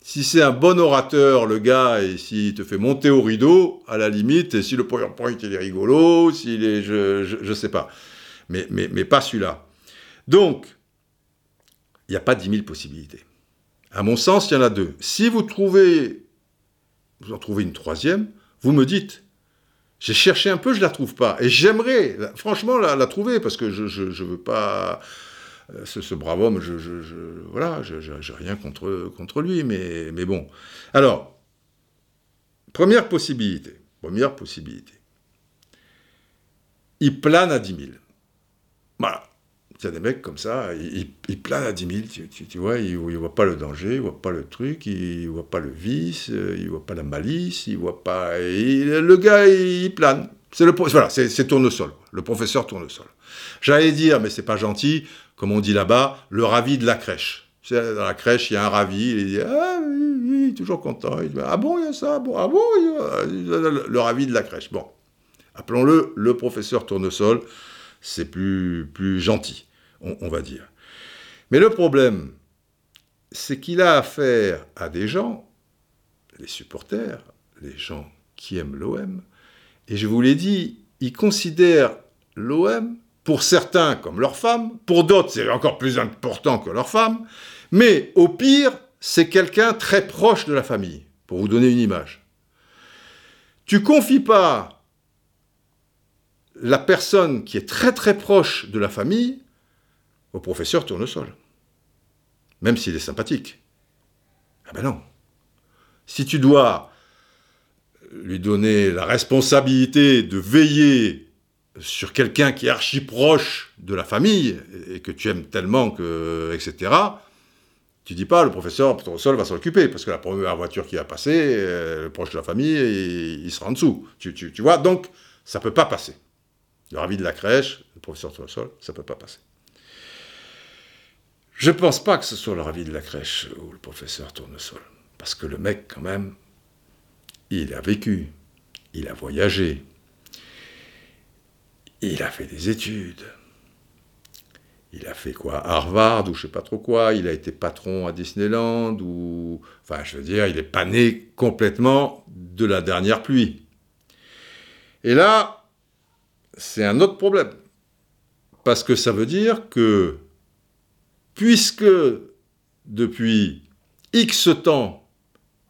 si c'est un bon orateur, le gars, et s'il te fait monter au rideau, à la limite, et si le PowerPoint il est rigolo, s'il est, je ne sais pas mais, mais, pas celui-là. Donc, il n'y a pas 10 000 possibilités. À mon sens, il y en a deux. Si vous trouvez, vous en trouvez une troisième, vous me dites, j'ai cherché un peu, je ne la trouve pas. Et j'aimerais, franchement, la, trouver, parce que je ne veux pas... Euh, ce, brave homme, je, je, rien contre, lui, mais, mais bon. Alors, première possibilité, première possibilité. Il plane à 10 000. Voilà. Des mecs comme ça, ils, ils planent à 10 000, tu, vois, ils ne voient pas le danger, ils ne voient pas le truc, ils ne voient pas le vice, euh, ils ne voient pas la malice, ils ne voient pas... le gars, il, plane. C'est le voilà, c'est tournesol, le professeur tournesol. J'allais dire, mais c'est pas gentil, comme on dit là-bas, le ravi de la crèche. Dans la crèche, il y a un ravi, il dit Ah oui, oui, toujours content. Ah bon, il y a ça, bon, ah bon, le, le ravi de la crèche. Bon, appelons-le le professeur tournesol c'est plus, plus gentil, on, va dire. Mais le problème, c'est qu'il a affaire à des gens, les supporters, les gens qui aiment l'OM, et je vous l'ai dit, ils considèrent l'OM, pour certains comme leur femme, pour d'autres c'est encore plus important que leur femme, mais au pire, c'est quelqu'un très proche de la famille, pour vous donner une image. Tu confies pas la personne qui est très très proche de la famille au professeur Tournesol. Même s'il est sympathique. Ah ben non. Si tu dois lui donner la responsabilité de veiller sur quelqu'un qui est archi proche de la famille et que tu aimes tellement que etc. Tu dis pas le professeur Tournesol va s'en occuper parce que la première voiture qui va passer, euh, proche de la famille, il, sera en dessous. Tu, tu vois donc ça peut pas passer. Le ravi de la crèche, le professeur sol, ça peut pas passer. Je pense pas que ce soit le ravi de la crèche ou le professeur Tournesol. Parce que le mec, quand même, il a vécu, il a voyagé, il a fait des études. Il a fait quoi Harvard ou je sais pas trop quoi. Il a été patron à Disneyland ou. Enfin, je veux dire, il est pas né complètement de la dernière pluie. Et là, c'est un autre problème. Parce que ça veut dire que, puisque depuis X temps,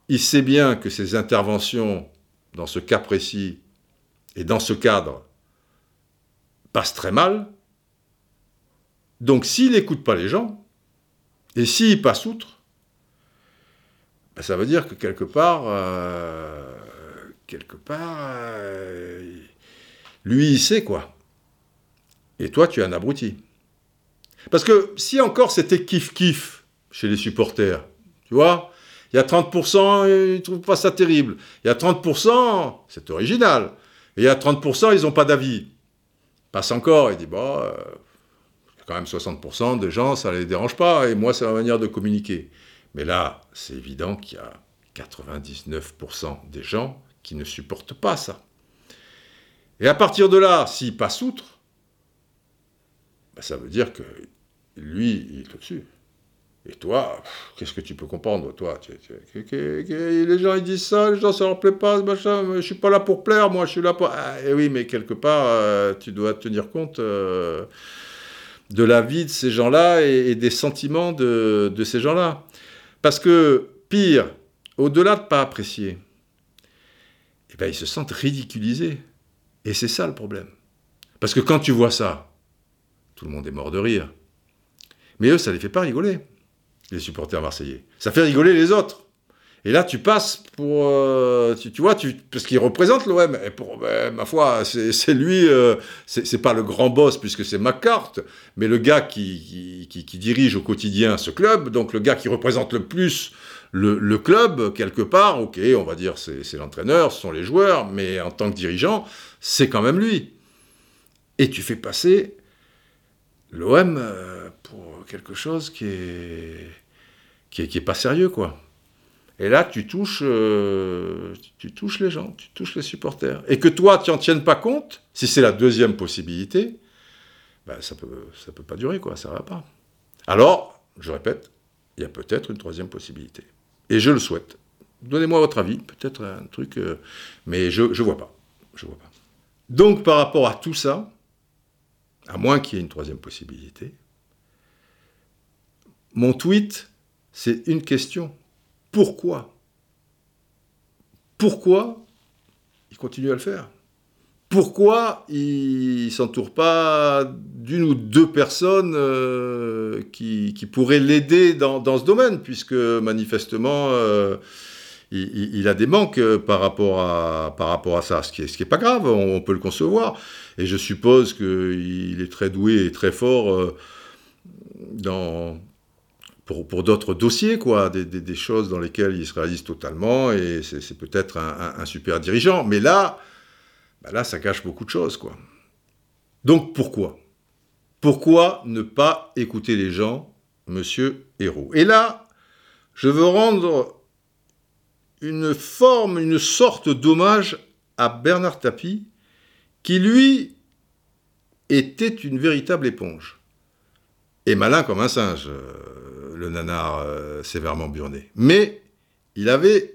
il sait bien que ses interventions dans ce cas précis et dans ce cadre passent très mal, donc s'il n'écoute pas les gens, et s'il passe outre, ben, ça veut dire que quelque part, euh, quelque part, euh, lui il sait quoi. Et toi tu es un abruti. Parce que si encore c'était kiff-kiff chez les supporters, tu vois, il y a 30%, ils ne trouvent pas ça terrible. Il y a 30%, c'est original. Et il y a 30%, ils n'ont pas d'avis. Passe encore, il dit, bon, euh, quand même 60% des gens, ça ne les dérange pas, et moi, c'est ma manière de communiquer. Mais là, c'est évident qu'il y a 99% des gens qui ne supportent pas ça. Et à partir de là, s'il passe outre, ben, ça veut dire que lui, il est au-dessus. Et toi, qu'est-ce que tu peux comprendre Toi, les gens ils disent ça, les gens ça leur plaît pas, machin, je suis pas là pour plaire, moi je suis là pour. Ah, et oui, mais quelque part, euh, tu dois tenir compte euh, de la vie de ces gens-là et, des sentiments de, ces gens-là. Parce que, pire, au-delà de pas apprécier, eh ben, ils se sentent ridiculisés. Et c'est ça le problème. Parce que quand tu vois ça, tout le monde est mort de rire. Mais eux, ça les fait pas rigoler, les supporters marseillais. Ça fait rigoler les autres. Et là, tu passes pour. Euh, tu, vois, parce qu'il représente l'OM. Et pour, ben, ma foi, c'est lui. Euh, c'est pas le grand boss, puisque c'est McCart, mais le gars qui, qui, dirige au quotidien ce club. Donc, le gars qui représente le plus le, le club, quelque part. Ok, on va dire c'est l'entraîneur, ce sont les joueurs, mais en tant que dirigeant, c'est quand même lui. Et tu fais passer l'OM euh, pour quelque chose qui est, qui est, pas sérieux, quoi. Et là, tu touches, euh, tu touches les gens, tu touches les supporters. Et que toi, tu n'en tiennes pas compte, si c'est la deuxième possibilité, ben, ça ne peut, ça peut pas durer, quoi, ça va pas. Alors, je répète, il y a peut-être une troisième possibilité. Et je le souhaite. Donnez-moi votre avis, peut-être un truc, euh, mais je ne vois pas. Je vois pas. Donc, par rapport à tout ça, à moins qu'il y ait une troisième possibilité, mon tweet, c'est une question. Pourquoi? Pourquoi il continue à le faire? Pourquoi il ne s'entoure pas d'une ou deux personnes euh, qui, pourraient l'aider dans, ce domaine, puisque manifestement, euh, il, a des manques par rapport à, par rapport à ça, ce qui n'est est pas grave, on, peut le concevoir. Et je suppose qu'il est très doué et très fort euh, dans pour, d'autres dossiers, quoi, des, choses dans lesquelles il se réalise totalement, et c'est peut-être un, super dirigeant. Mais là, bah là, ça cache beaucoup de choses, quoi. Donc pourquoi? Pourquoi ne pas écouter les gens, monsieur Hérault? Et là, je veux rendre une forme, une sorte d'hommage à Bernard Tapie, qui lui était une véritable éponge. Et malin comme un singe. Euh, le nanar euh, sévèrement burné. Mais il avait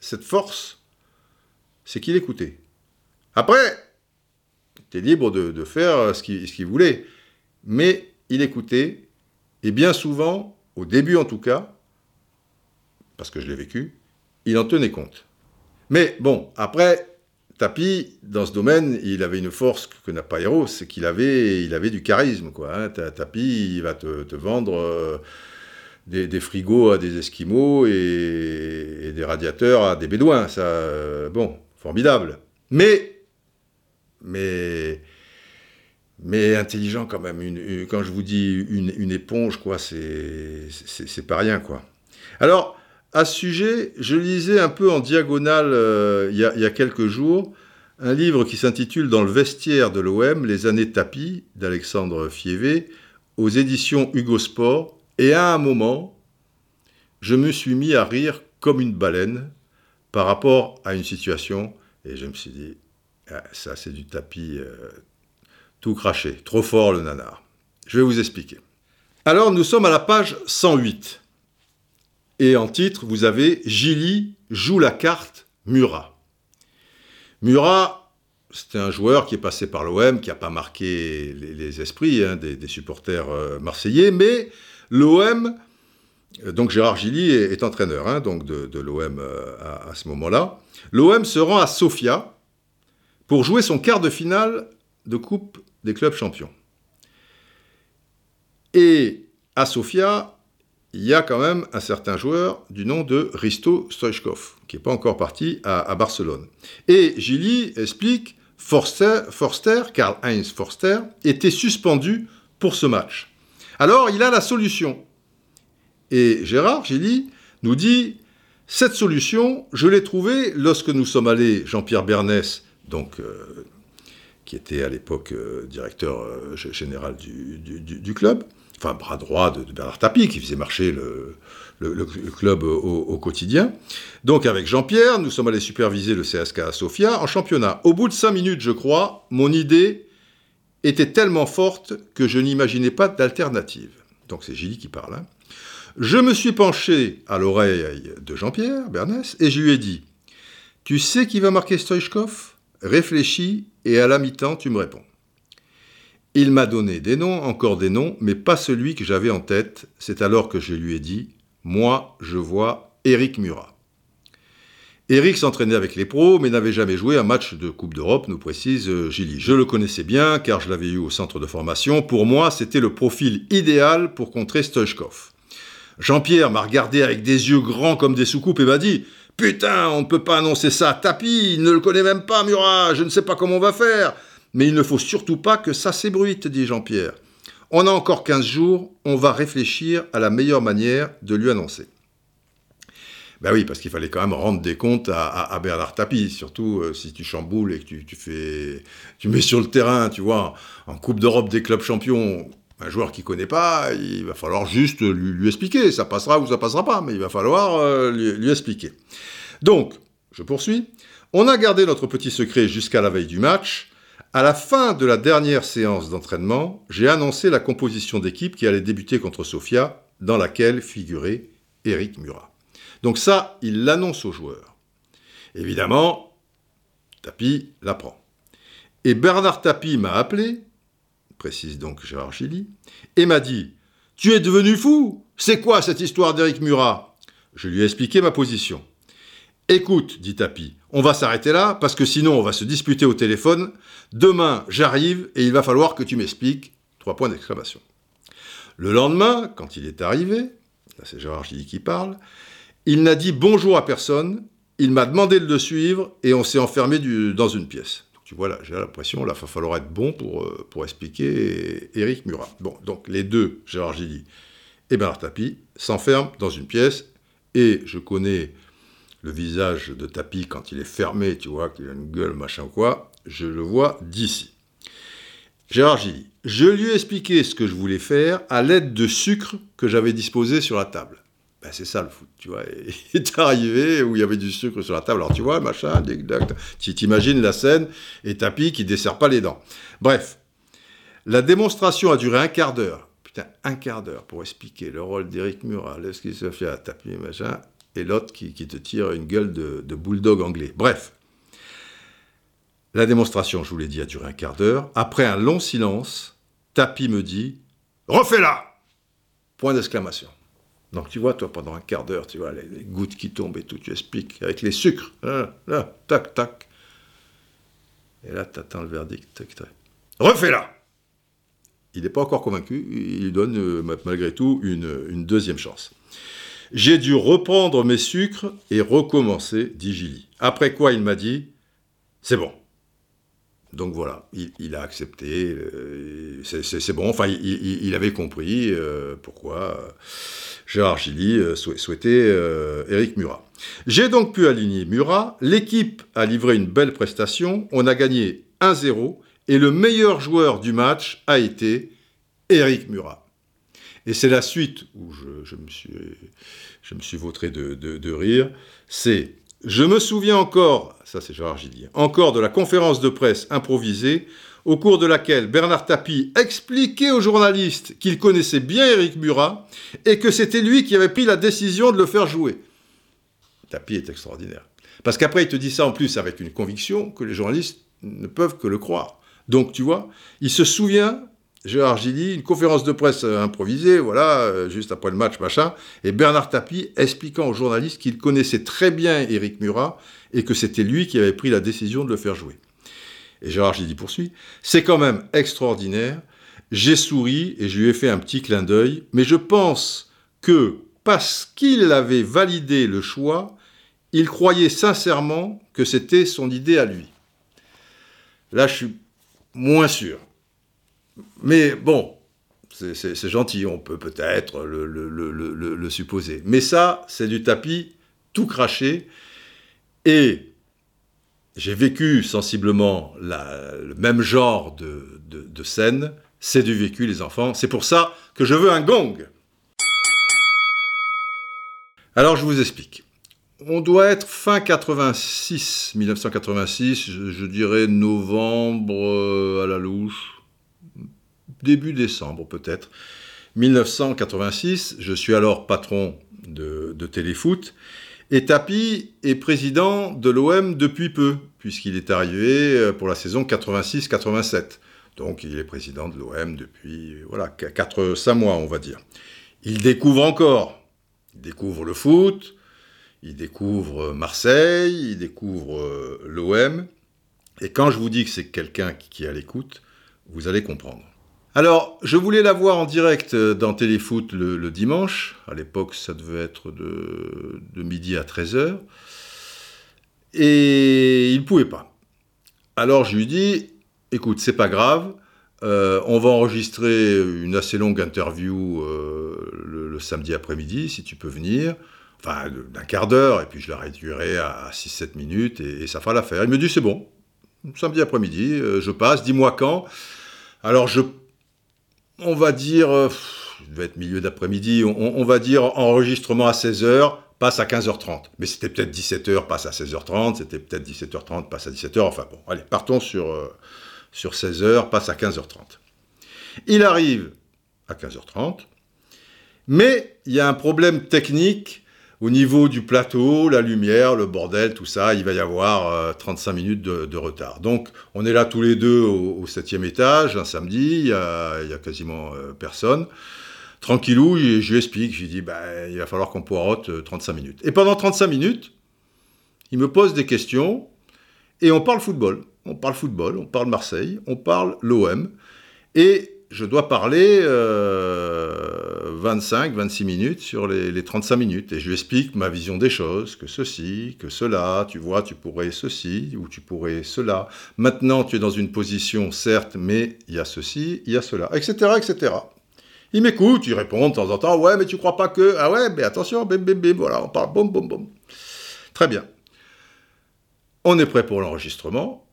cette force, c'est qu'il écoutait. Après, il était libre de, faire ce qu'il voulait, mais il écoutait, et bien souvent, au début en tout cas, parce que je l'ai vécu, il en tenait compte. Mais bon, après, Tapi, dans ce domaine, il avait une force que n'a pas Héros, c'est qu'il avait, il avait du charisme. Quoi, hein. Tapi, il va te, vendre... Euh, des, frigos à des Esquimaux et, des radiateurs à des Bédouins. Ça, euh, bon, formidable. Mais, mais, mais intelligent quand même. quand je vous dis une, éponge, quoi, c'est pas rien, quoi. Alors, à ce sujet, je lisais un peu en diagonale euh, il, y a, quelques jours un livre qui s'intitule Dans le vestiaire de l'OM, les années tapis d'Alexandre Fievé, aux éditions Hugo Sport, Et à un moment, je me suis mis à rire comme une baleine par rapport à une situation, et je me suis dit, ah, ça c'est du tapis euh, tout craché, trop fort le nanar. Je vais vous expliquer. Alors nous sommes à la page 108. Et en titre, vous avez Gilly joue la carte Murat. Murat, c'était un joueur qui est passé par l'OM, qui n'a pas marqué les, esprits hein, des, supporters euh, marseillais, mais l'OM, donc Gérard Gilly est, entraîneur hein, donc de, l'OM euh, à, ce moment-là. L'OM se rend à Sofia pour jouer son quart de finale de Coupe des clubs champions. Et à Sofia, il y a quand même un certain joueur du nom de Risto Stoichkov, qui n'est pas encore parti à, Barcelone. Et Gilly explique, Forster, Forster Karl-Heinz Forster, était suspendu pour ce match. Alors, il a la solution. Et Gérard Gilly nous dit, cette solution, je l'ai trouvée lorsque nous sommes allés, Jean-Pierre Bernès, donc, euh, qui était à l'époque euh, directeur euh, général du club, enfin bras droit de, Bernard Tapie, qui faisait marcher le, club au, quotidien. Donc avec Jean-Pierre, nous sommes allés superviser le CSK à Sofia en championnat. Au bout de cinq minutes, je crois, mon idée était tellement forte que je n'imaginais pas d'alternative. Donc c'est Gilly qui parle. Hein. Je me suis penché à l'oreille de Jean-Pierre Bernès et je lui ai dit Tu sais qui va marquer Stoichkov? Réfléchis et à la mi-temps, tu me réponds. Il m'a donné des noms, encore des noms, mais pas celui que j'avais en tête. C'est alors que je lui ai dit Moi, je vois Eric Murat. Eric s'entraînait avec les pros, mais n'avait jamais joué un match de Coupe d'Europe, nous précise euh, Gilly. Je le connaissais bien, car je l'avais eu au centre de formation. Pour moi, c'était le profil idéal pour contrer Stoichkov. Jean-Pierre m'a regardé avec des yeux grands comme des soucoupes et m'a dit Putain, on ne peut pas annoncer ça à Tapi, il ne le connaît même pas, Murat, je ne sais pas comment on va faire. Mais il ne faut surtout pas que ça s'ébruite, dit Jean-Pierre. On a encore 15 jours, on va réfléchir à la meilleure manière de lui annoncer. Ben oui, parce qu'il fallait quand même rendre des comptes à, Bernard Tapie, surtout euh, si tu chamboules et que tu, fais, tu mets sur le terrain, tu vois, en Coupe d'Europe des clubs champions, un joueur qui connaît pas, il va falloir juste lui, expliquer. Ça passera ou ça passera pas, mais il va falloir euh, lui expliquer. Donc, je poursuis. On a gardé notre petit secret jusqu'à la veille du match. À la fin de la dernière séance d'entraînement, j'ai annoncé la composition d'équipe qui allait débuter contre Sofia, dans laquelle figurait Eric Murat. Donc ça, il l'annonce aux joueurs. Évidemment, Tapi l'apprend. Et Bernard Tapi m'a appelé, précise donc Gérard Chili, et m'a dit Tu es devenu fou C'est quoi cette histoire d'Eric Murat? Je lui ai expliqué ma position. Écoute, dit Tapi, on va s'arrêter là parce que sinon on va se disputer au téléphone. Demain, j'arrive et il va falloir que tu m'expliques. Trois points d'exclamation. Le lendemain, quand il est arrivé, là c'est Gérard Gilly qui parle, il n'a dit bonjour à personne, il m'a demandé de le suivre et on s'est enfermé dans une pièce. tu vois là, j'ai l'impression, là, il va falloir être bon pour, euh, pour expliquer Eric Murat. Bon, donc les deux, Gérard Gilly et Bernard Tapie, s'enferment dans une pièce et je connais le visage de Tapi quand il est fermé, tu vois, qu'il a une gueule, machin quoi, je le vois d'ici. Gérard Gilly, je lui ai expliqué ce que je voulais faire à l'aide de sucre que j'avais disposé sur la table. Ben, c'est ça le foot, tu vois. Il est arrivé où il y avait du sucre sur la table. Alors tu vois, machin, tu t'imagines la scène et Tapi qui dessert pas les dents. Bref, la démonstration a duré un quart d'heure. Putain, un quart d'heure pour expliquer le rôle d'Éric Murat, ce qui se fait à Tapi, machin et l'autre qui, te tire une gueule de, bulldog anglais. Bref, la démonstration, je vous l'ai dit, a duré un quart d'heure. Après un long silence, Tapi me dit Refais-la Point d'exclamation. Donc tu vois, toi, pendant un quart d'heure, tu vois, les, gouttes qui tombent et tout, tu expliques, avec les sucres, là, là tac, tac. Et là, tu attends le verdict. Refais-la Il n'est pas encore convaincu, il donne euh, malgré tout une deuxième chance. J'ai dû reprendre mes sucres et recommencer, dit Gilly. Après quoi, il m'a dit C'est bon. Donc voilà, il, a accepté, euh, c'est bon, enfin il, avait compris euh, pourquoi Gérard Gilly euh, souhaitait Eric Murat. J'ai donc pu aligner Murat, l'équipe a livré une belle prestation, on a gagné 1-0 et le meilleur joueur du match a été Eric Murat. Et c'est la suite où je, me, suis, je me suis vautré de, rire. C'est Je me souviens encore, ça c'est Gérard Gillier, encore de la conférence de presse improvisée au cours de laquelle Bernard Tapie expliquait aux journalistes qu'il connaissait bien Éric Murat et que c'était lui qui avait pris la décision de le faire jouer. Tapie est extraordinaire. Parce qu'après, il te dit ça en plus avec une conviction que les journalistes ne peuvent que le croire. Donc, tu vois, il se souvient, Gérard Gilly, une conférence de presse improvisée, voilà, euh, juste après le match, machin, et Bernard Tapie expliquant aux journalistes qu'il connaissait très bien Éric Murat et que c'était lui qui avait pris la décision de le faire jouer. Et Gérard Gilly poursuit, c'est quand même extraordinaire. J'ai souri et je lui ai fait un petit clin d'œil, mais je pense que parce qu'il avait validé le choix, il croyait sincèrement que c'était son idée à lui. Là, je suis moins sûr. Mais bon, c'est gentil, on peut peut-être le, supposer. Mais ça, c'est du tapis tout craché. Et j'ai vécu sensiblement le même genre de, scène. C'est du vécu, les enfants. C'est pour ça que je veux un gong. Alors, je vous explique on doit être fin 86, 1986, je, dirais novembre euh, à la louche, début décembre peut-être. 1986, je suis alors patron de, Téléfoot, et Tapi est président de l'OM depuis peu, puisqu'il est arrivé euh, pour la saison 86-87. Donc il est président de l'OM depuis voilà 4-5 mois, on va dire. Il découvre encore, il découvre le foot, il découvre Marseille, il découvre euh, l'OM. Et quand je vous dis que c'est quelqu'un qui est à l'écoute, vous allez comprendre. Alors, je voulais la voir en direct euh, dans Téléfoot le, dimanche. À l'époque, ça devait être de, midi à 13h. Et il ne pouvait pas. Alors, je lui dis écoute, c'est pas grave. Euh, on va enregistrer une assez longue interview le, samedi après-midi, si tu peux venir enfin d'un quart d'heure, et puis je la réduirai à 6-7 minutes, et, ça fera l'affaire. Il me dit, c'est bon, samedi après-midi, euh, je passe, dis-moi quand. Alors je, on va dire, euh, il devait être milieu d'après-midi, on, va dire enregistrement à 16h, passe à 15h30. Mais c'était peut-être 17h, passe à 16h30, c'était peut-être 17h30, passe à 17h, enfin bon, allez, partons sur, euh, sur 16h, passe à 15h30. Il arrive à 15h30, mais il y a un problème technique au niveau du plateau, la lumière, le bordel, tout ça, il va y avoir 35 euh, minutes de, retard. Donc, on est là tous les deux au, septième étage, un samedi, il y a, quasiment euh, personne. Tranquillou, je, lui explique, je lui dis, bah, il va falloir qu'on poirote 35 euh, minutes. Et pendant 35 minutes, il me pose des questions, et on parle football. On parle football, on parle Marseille, on parle l'OM. Et je dois parler 25, euh, 26 minutes sur les, 35 minutes. Et je lui explique ma vision des choses, que ceci, que cela, tu vois, tu pourrais ceci, ou tu pourrais cela. Maintenant, tu es dans une position, certes, mais il y a ceci, il y a cela, etc., etc. Il m'écoute, il répond de temps en temps, ouais, mais tu crois pas que... Ah ouais, mais attention, bim, bim, bim, voilà, on parle, boum, boum, boum. Très bien. On est prêt pour l'enregistrement,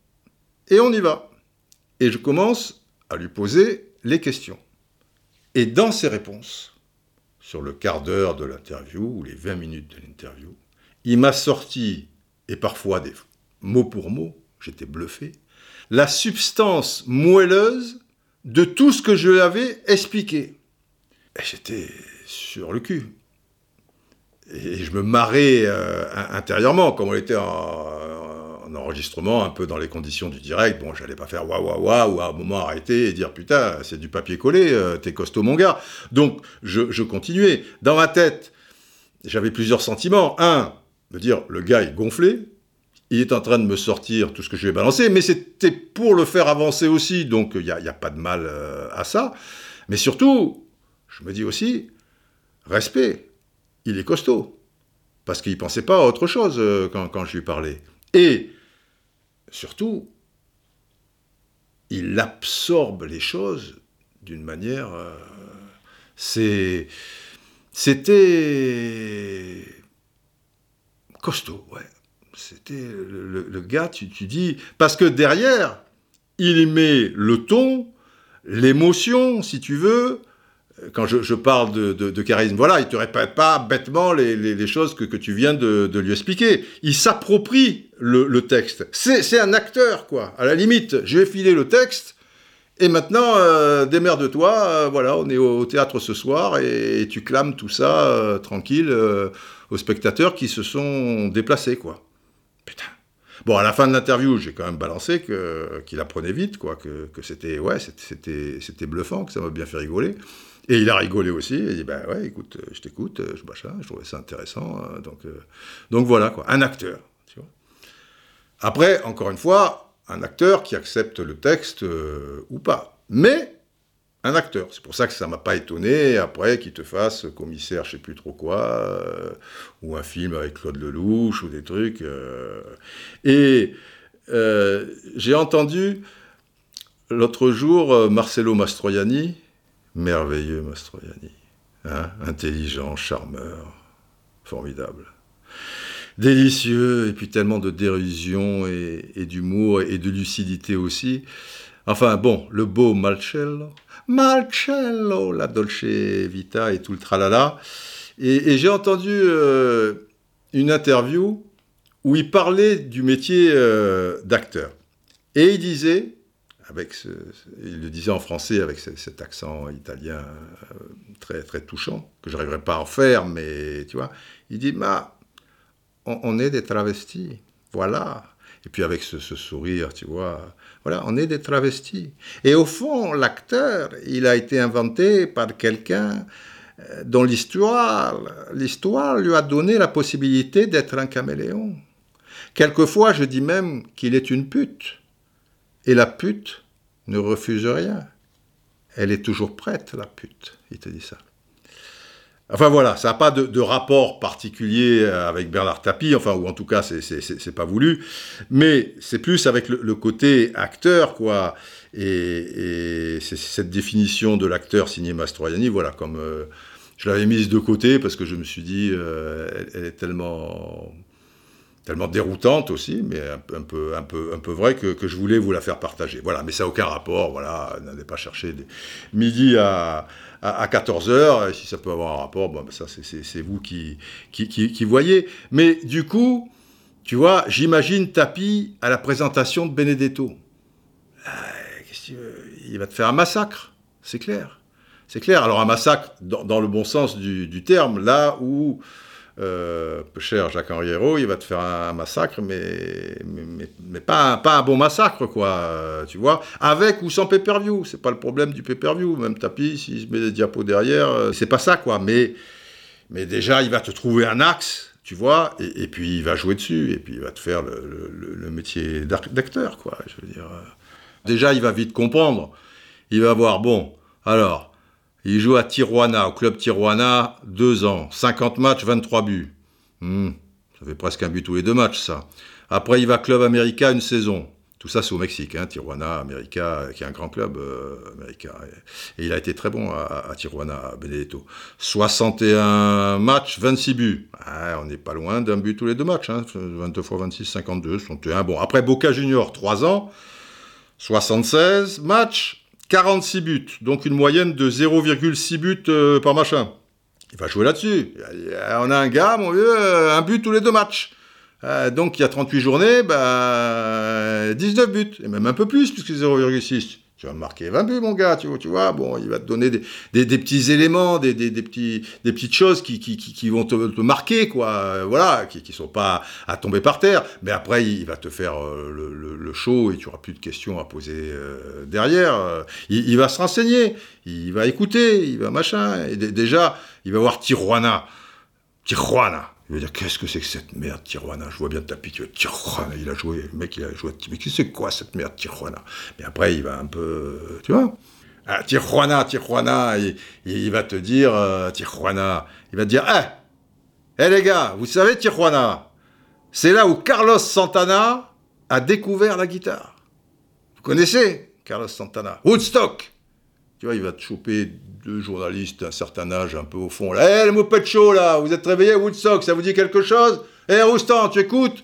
et on y va. Et je commence à lui poser les questions. Et dans ses réponses, sur le quart d'heure de l'interview ou les 20 minutes de l'interview, il m'a sorti, et parfois des mot pour mot, j'étais bluffé, la substance moelleuse de tout ce que je lui avais expliqué. Et j'étais sur le cul. Et je me marrais euh, intérieurement, comme on était en, enregistrement un peu dans les conditions du direct. Bon, j'allais pas faire waouh waouh waouh ou à un moment arrêter et dire putain, c'est du papier collé, euh, t'es costaud mon gars. Donc je, continuais. Dans ma tête, j'avais plusieurs sentiments. Un, me dire le gars est gonflé, il est en train de me sortir tout ce que je vais balancer, mais c'était pour le faire avancer aussi, donc il n'y a, pas de mal euh, à ça. Mais surtout, je me dis aussi, respect, il est costaud. Parce qu'il ne pensait pas à autre chose euh, quand, quand, je lui parlais. Et surtout, il absorbe les choses d'une manière... Euh, c'était costaud, ouais. C'était le, gars, tu, dis... Parce que derrière, il met le ton, l'émotion, si tu veux, quand je, parle de, charisme, voilà, il ne te répète pas bêtement les, choses que, tu viens de, lui expliquer. Il s'approprie le, texte. C'est un acteur, quoi. À la limite, je vais filer le texte, et maintenant, euh, démerde-toi, euh, voilà, on est au, théâtre ce soir, et, tu clames tout ça euh, tranquille aux spectateurs qui se sont déplacés, quoi. Putain. Bon, à la fin de l'interview, j'ai quand même balancé qu'il apprenait vite, quoi, que, que c'était ouais, c'était bluffant, que ça m'a bien fait rigoler. Et il a rigolé aussi. Il dit ben ouais, écoute, euh, je t'écoute, euh, je machin, je trouvais ça intéressant. Euh, donc, donc voilà quoi, un acteur. Tu vois. Après, encore une fois, un acteur qui accepte le texte ou pas. Mais un acteur. C'est pour ça que ça m'a pas étonné après qu'il te fasse commissaire, je sais plus trop quoi, ou un film avec Claude Lelouch ou des trucs. Et j'ai entendu l'autre jour Marcello Mastroianni merveilleux Mastroianni. Hein? Intelligent, charmeur, formidable. Délicieux, et puis tellement de dérision et, d'humour et de lucidité aussi. Enfin bon, le beau Malcello, Malcello, la Dolce Vita et tout le tralala. Et, j'ai entendu euh, une interview où il parlait du métier euh, d'acteur. Et il disait, il le disait en français avec cet accent italien euh, très, très touchant, que je n'arriverai pas à en faire, mais tu vois, il dit, on, est des travestis, voilà. Et puis avec ce, sourire, tu vois, voilà, on est des travestis. Et au fond, l'acteur, il a été inventé par quelqu'un euh, dont l'histoire lui a donné la possibilité d'être un caméléon. Quelquefois, je dis même qu'il est une pute. Et la pute ne refuse rien. Elle est toujours prête, la pute. Il te dit ça. Enfin voilà, ça n'a pas de, rapport particulier avec Bernard Tapie, enfin, ou en tout cas, c'est pas voulu, mais c'est plus avec le, côté acteur, quoi. Et, c'est cette définition de l'acteur signé Mastroianni, voilà, comme euh, je l'avais mise de côté parce que je me suis dit, euh, elle, est tellement tellement déroutante aussi, mais un, peu, un, vrai que, je voulais vous la faire partager. Voilà, mais ça n'a aucun rapport, voilà, n'allez pas chercher des... midi à, à, 14h, si ça peut avoir un rapport, bon, ben ça c'est vous qui, qui, voyez. Mais du coup, tu vois, j'imagine Tapi à la présentation de Benedetto. Il va te faire un massacre, c'est clair. C'est clair. Alors un massacre dans, le bon sens du terme, là où euh, cher Jacques-Henri il va te faire un, massacre, mais, mais, pas, un, pas un bon massacre, quoi, euh, tu vois, avec ou sans pay-per-view, c'est pas le problème du pay-per-view, même tapis, s'il se met des diapos derrière, euh, c'est pas ça, quoi, mais, mais déjà, il va te trouver un axe, tu vois, et, puis il va jouer dessus, et puis il va te faire le, le métier d'acteur, quoi, je veux dire. Déjà, il va vite comprendre, il va voir, bon, alors, il joue à Tijuana, au club Tijuana, deux ans, 50 matchs, 23 buts. Hmm, ça fait presque un but tous les deux matchs, ça. Après, il va Club América une saison. Tout ça, c'est au Mexique, hein, Tijuana, América, qui est un grand club, euh, América. Et, il a été très bon à, Tijuana, à Benedetto. 61 matchs, 26 buts. Ah, on n'est pas loin d'un but tous les deux matchs. Hein, 22 fois 26, 52, 61. Bon, après Boca Junior, 3 ans, 76 matchs, 46 buts, donc une moyenne de 0,6 buts euh, par machin. Il va jouer là-dessus. On a un gars, mon vieux, euh, un but tous les deux matchs. Euh, donc il y a 38 journées, bah, 19 buts, et même un peu plus, puisque 0,6 tu vas marquer 20 buts, mon gars, tu vois, tu vois, bon, il va te donner des, des, petits éléments, des, des, petits, des petites choses qui, qui, qui vont te, marquer, quoi, euh, voilà, qui ne sont pas à tomber par terre, mais après, il va te faire euh, le, le, show et tu n'auras plus de questions à poser euh, derrière. Il, va se renseigner, il va écouter, il va machin, et déjà, il va voir Tijuana. Tijuana, il va dire, qu'est-ce que c'est que cette merde, Tijuana? Je vois bien tapis, tu Tijuana, il a joué, le mec, il a joué, mais qu'est-ce que c'est quoi cette merde, Tijuana? Mais après, il va un peu, tu vois? Ah, Tijuana, Tijuana, il, va te dire, euh, Tijuana, il va te dire, eh, hey, les gars, vous savez, Tijuana, c'est là où Carlos Santana a découvert la guitare. Vous connaissez Carlos Santana? Woodstock Tu vois, il va te choper deux journalistes d'un certain âge, un peu au fond. Là, hé, hey, le chaud, là, vous êtes réveillé Woodstock, ça vous dit quelque chose? Hé, hey, Roustan, tu écoutes?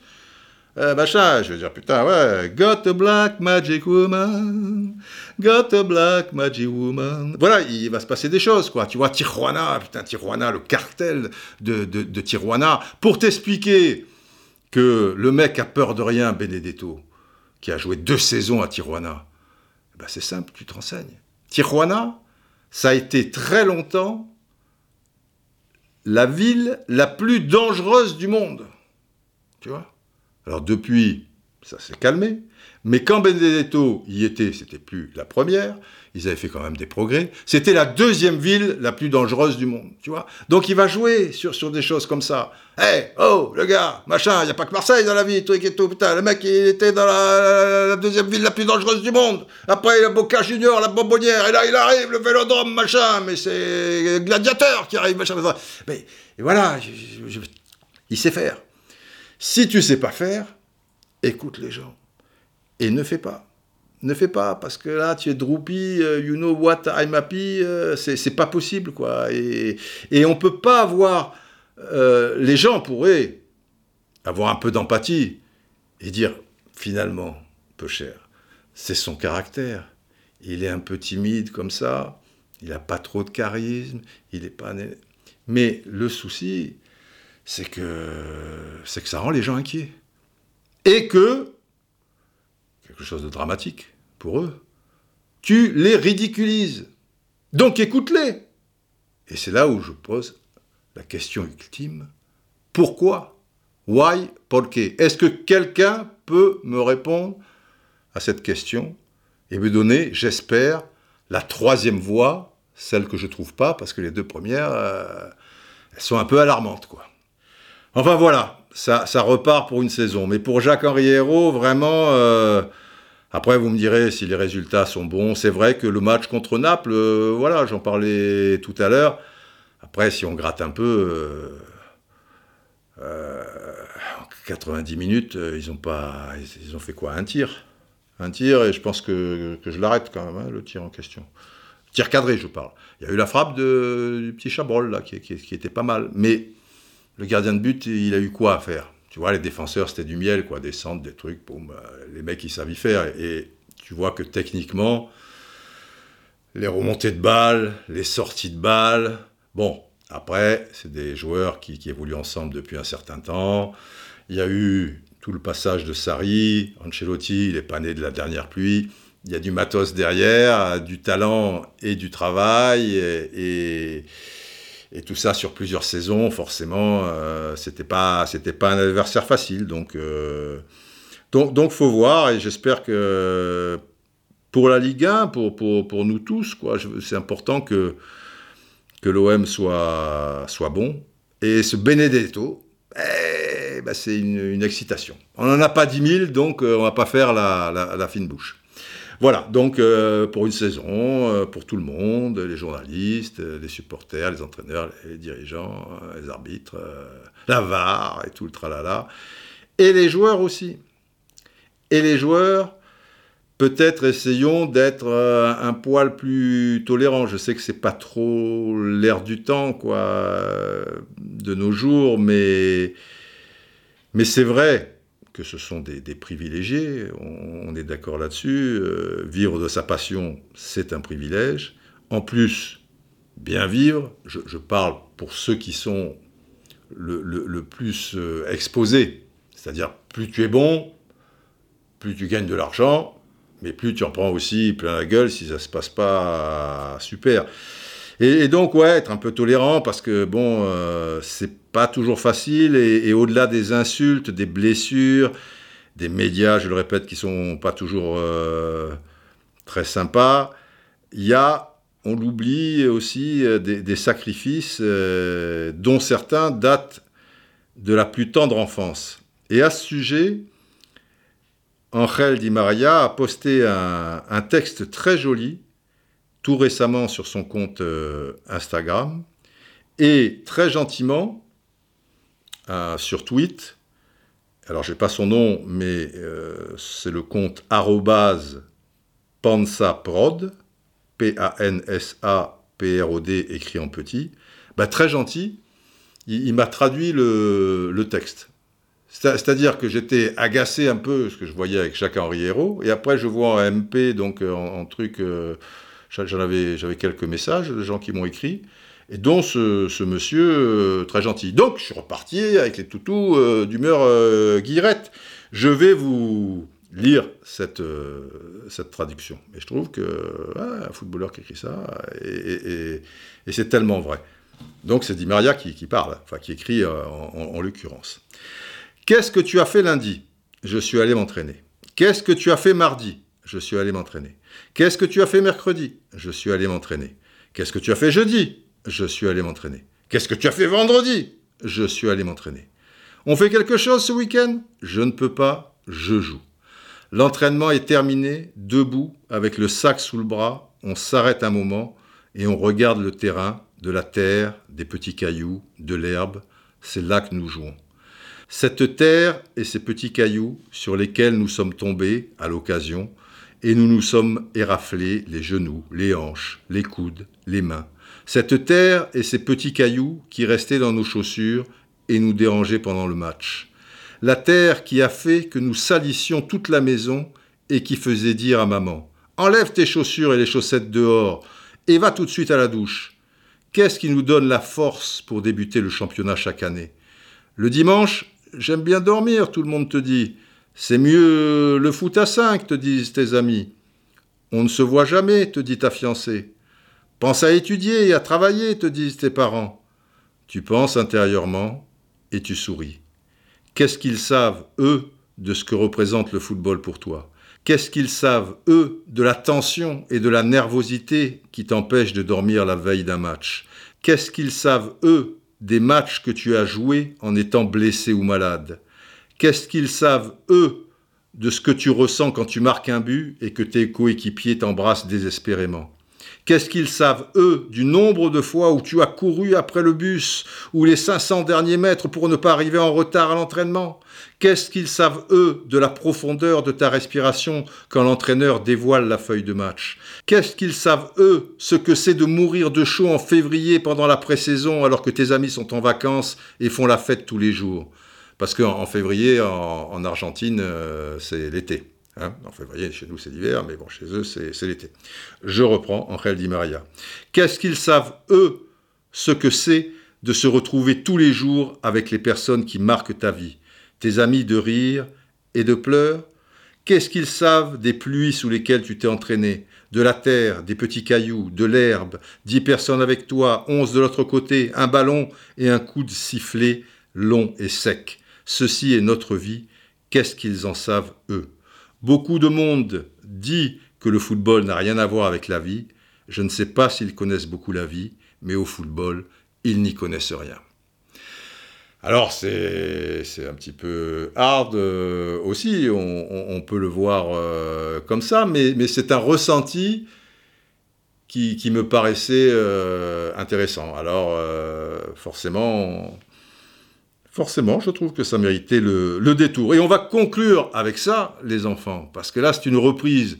Euh, machin. Je veux dire, putain, ouais, got a black magic woman, got a black magic woman. Voilà, il va se passer des choses, quoi. Tu vois, Tijuana, putain, Tijuana, le cartel de, de, de Tijuana, pour t'expliquer que le mec a peur de rien, Benedetto, qui a joué deux saisons à Tijuana, eh ben c'est simple, tu te renseignes. Tijuana, ça a été très longtemps la ville la plus dangereuse du monde. Tu vois? Alors depuis, ça s'est calmé. Mais quand Benedetto y était, c'était plus la première, ils avaient fait quand même des progrès. C'était la deuxième ville la plus dangereuse du monde, tu vois. Donc il va jouer sur, sur des choses comme ça. Hé, hey, oh, le gars, machin, il n'y a pas que Marseille dans la vie, truc et tout, putain, le mec, il était dans la, deuxième ville la plus dangereuse du monde. Après, il a Boca Junior, la bonbonnière, et là, il arrive, le vélodrome, machin, mais c'est Gladiateur qui arrive, machin. Mais et voilà, il sait faire. Si tu sais pas faire, écoute les gens et ne fais pas. Ne fais pas, parce que là, tu es droopy, uh, you know what I'm happy, uh, c'est pas possible, quoi. Et, et on peut pas avoir... Euh, les gens pourraient avoir un peu d'empathie et dire, finalement, peu cher, c'est son caractère. Il est un peu timide comme ça, il n'a pas trop de charisme, il est pas... Mais le souci, c'est que, c'est que ça rend les gens inquiets. Et que quelque chose de dramatique pour eux. Tu les ridiculises. Donc écoute-les. Et c'est là où je pose la question ultime. Pourquoi? Why? Est-ce que quelqu'un peut me répondre à cette question et me donner, j'espère, la troisième voie, celle que je ne trouve pas, parce que les deux premières, euh, elles sont un peu alarmantes, quoi. Enfin voilà, ça, ça repart pour une saison. Mais pour Jacques-Henri Hérault, vraiment, euh, après, vous me direz si les résultats sont bons. C'est vrai que le match contre Naples, euh, voilà, j'en parlais tout à l'heure. Après, si on gratte un peu, euh, en 90 minutes, euh, ils ont pas, ils ont fait quoi? Un tir, un tir, et je pense que, je l'arrête quand même, hein, le tir en question. Tir cadré, je parle. Il y a eu la frappe du petit Chabrol là, qui était pas mal, mais le gardien de but, il a eu quoi à faire? Tu vois, les défenseurs, c'était du miel, quoi, des centres, des trucs, boum, les mecs, ils savent y faire. Et, tu vois que techniquement, les remontées de balles, les sorties de balles, bon, après, c'est des joueurs qui, évoluent ensemble depuis un certain temps. Il y a eu tout le passage de Sarri, Ancelotti, il n'est pas né de la dernière pluie. Il y a du matos derrière, du talent et du travail. et tout ça sur plusieurs saisons, forcément, euh, c'était pas c'était pas un adversaire facile. Donc euh, donc faut voir et j'espère que pour la Ligue 1, pour, pour, pour nous tous, quoi, c'est important que que l'OM soit soit bon. Et ce Benedetto, eh, ben c'est une, excitation. On n'en a pas 10 000, donc euh, on va pas faire la fine bouche. Voilà, donc euh, pour une saison, euh, pour tout le monde, les journalistes, euh, les supporters, les entraîneurs, les dirigeants, les arbitres, la VAR et tout le tralala. Et les joueurs aussi. Et les joueurs, peut-être essayons d'être un poil plus tolérants. Je sais que c'est pas trop l'air du temps, quoi, de nos jours, mais, mais c'est vrai que ce sont des, privilégiés, on, est d'accord là-dessus. Euh, vivre de sa passion, c'est un privilège. En plus, bien vivre, je, parle pour ceux qui sont le, plus euh, exposés, c'est-à-dire plus tu es bon, plus tu gagnes de l'argent, mais plus tu en prends aussi plein la gueule si ça se passe pas super. Et, donc, ouais, être un peu tolérant parce que, bon, euh, c'est pas toujours facile et, au-delà des insultes, des blessures, des médias, je le répète, qui sont pas toujours euh, très sympas, il y a, on l'oublie aussi, euh, des, sacrifices dont certains datent de la plus tendre enfance. Et à ce sujet, Angel Di Maria a posté un texte très joli tout récemment sur son compte euh, Instagram et très gentiment euh, sur tweet. Alors j'ai pas son nom, mais euh, c'est le compte @pansaprod, P-A-N-S-A-P-R-O-D écrit en petit. Bah, très gentil. Il, m'a traduit le, texte. C'est-à-dire que j'étais agacé un peu, ce que je voyais avec Jacques Henri Hérault, et après je vois en MP, donc en, truc, avais, j'avais quelques messages de gens qui m'ont écrit, et dont ce, monsieur très gentil. Donc je suis reparti avec les toutous d'humeur guirette. Je vais vous lire cette, cette traduction. Mais je trouve que un footballeur qui écrit ça, et, c'est tellement vrai. Donc c'est Di Maria qui, parle, enfin qui écrit en l'occurrence. Qu'est-ce que tu as fait lundi? Je suis allé m'entraîner. Qu'est-ce que tu as fait mardi? Je suis allé m'entraîner. Qu'est-ce que tu as fait mercredi? Je suis allé m'entraîner. Qu'est-ce que tu as fait jeudi? Je suis allé m'entraîner. Qu'est-ce que tu as fait vendredi? Je suis allé m'entraîner. On fait quelque chose ce week-end? Je ne peux pas, je joue. L'entraînement est terminé, debout, avec le sac sous le bras, on s'arrête un moment et on regarde le terrain, de la terre, des petits cailloux, de l'herbe. C'est là que nous jouons. Cette terre et ces petits cailloux sur lesquels nous sommes tombés à l'occasion, et nous nous sommes éraflés les genoux, les hanches, les coudes, les mains. Cette terre et ces petits cailloux qui restaient dans nos chaussures et nous dérangeaient pendant le match. La terre qui a fait que nous salissions toute la maison et qui faisait dire à maman Enlève tes chaussures et les chaussettes dehors et va tout de suite à la douche. Qu'est-ce qui nous donne la force pour débuter le championnat chaque année? Le dimanche, J'aime bien dormir, tout le monde te dit. C'est mieux le foot à cinq, te disent tes amis. On ne se voit jamais, te dit ta fiancée. Pense à étudier et à travailler, te disent tes parents. Tu penses intérieurement et tu souris. Qu'est-ce qu'ils savent, eux, de ce que représente le football pour toi? Qu'est-ce qu'ils savent, eux, de la tension et de la nervosité qui t'empêchent de dormir la veille d'un match? Qu'est-ce qu'ils savent, eux, des matchs que tu as joués en étant blessé ou malade? Qu'est-ce qu'ils savent, eux, de ce que tu ressens quand tu marques un but et que tes coéquipiers t'embrassent désespérément? Qu'est-ce qu'ils savent, eux, du nombre de fois où tu as couru après le bus ou les 500 derniers mètres pour ne pas arriver en retard à l'entraînement? Qu'est-ce qu'ils savent, eux, de la profondeur de ta respiration quand l'entraîneur dévoile la feuille de match? Qu'est-ce qu'ils savent, eux, ce que c'est de mourir de chaud en février pendant la pré-saison alors que tes amis sont en vacances et font la fête tous les jours? Parce qu'en février, en, Argentine, euh, c'est l'été. Hein. En février, chez nous, c'est l'hiver, mais bon, chez eux, c'est l'été. Je reprends Angel Di Maria. Qu'est-ce qu'ils savent, eux, ce que c'est de se retrouver tous les jours avec les personnes qui marquent ta vie, tes amis de rire et de pleurs? Qu'est-ce qu'ils savent des pluies sous lesquelles tu t'es entraîné, de la terre, des petits cailloux, de l'herbe, dix personnes avec toi, onze de l'autre côté, un ballon et un coup de sifflet long et sec. Ceci est notre vie, qu'est-ce qu'ils en savent eux? Beaucoup de monde dit que le football n'a rien à voir avec la vie. Je ne sais pas s'ils connaissent beaucoup la vie, mais au football, ils n'y connaissent rien. Alors c'est un petit peu hard euh, aussi, on, peut le voir euh, comme ça, mais, c'est un ressenti qui, me paraissait euh, intéressant. Alors forcément, forcément, je trouve que ça méritait le, détour. Et on va conclure avec ça, les enfants, parce que là, c'est une reprise.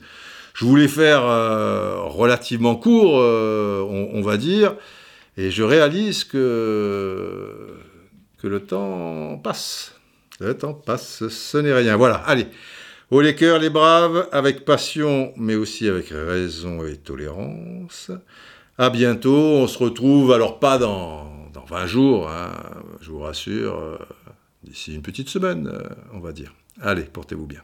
Je voulais faire euh, relativement court, euh, on, va dire, et je réalise que, que le temps passe. Le temps passe, ce n'est rien. Voilà, allez. Haut les cœurs, les braves, avec passion, mais aussi avec raison et tolérance. À bientôt, on se retrouve, alors pas dans 20 jours, hein, je vous rassure, euh, d'ici une petite semaine, euh, on va dire. Allez, portez-vous bien.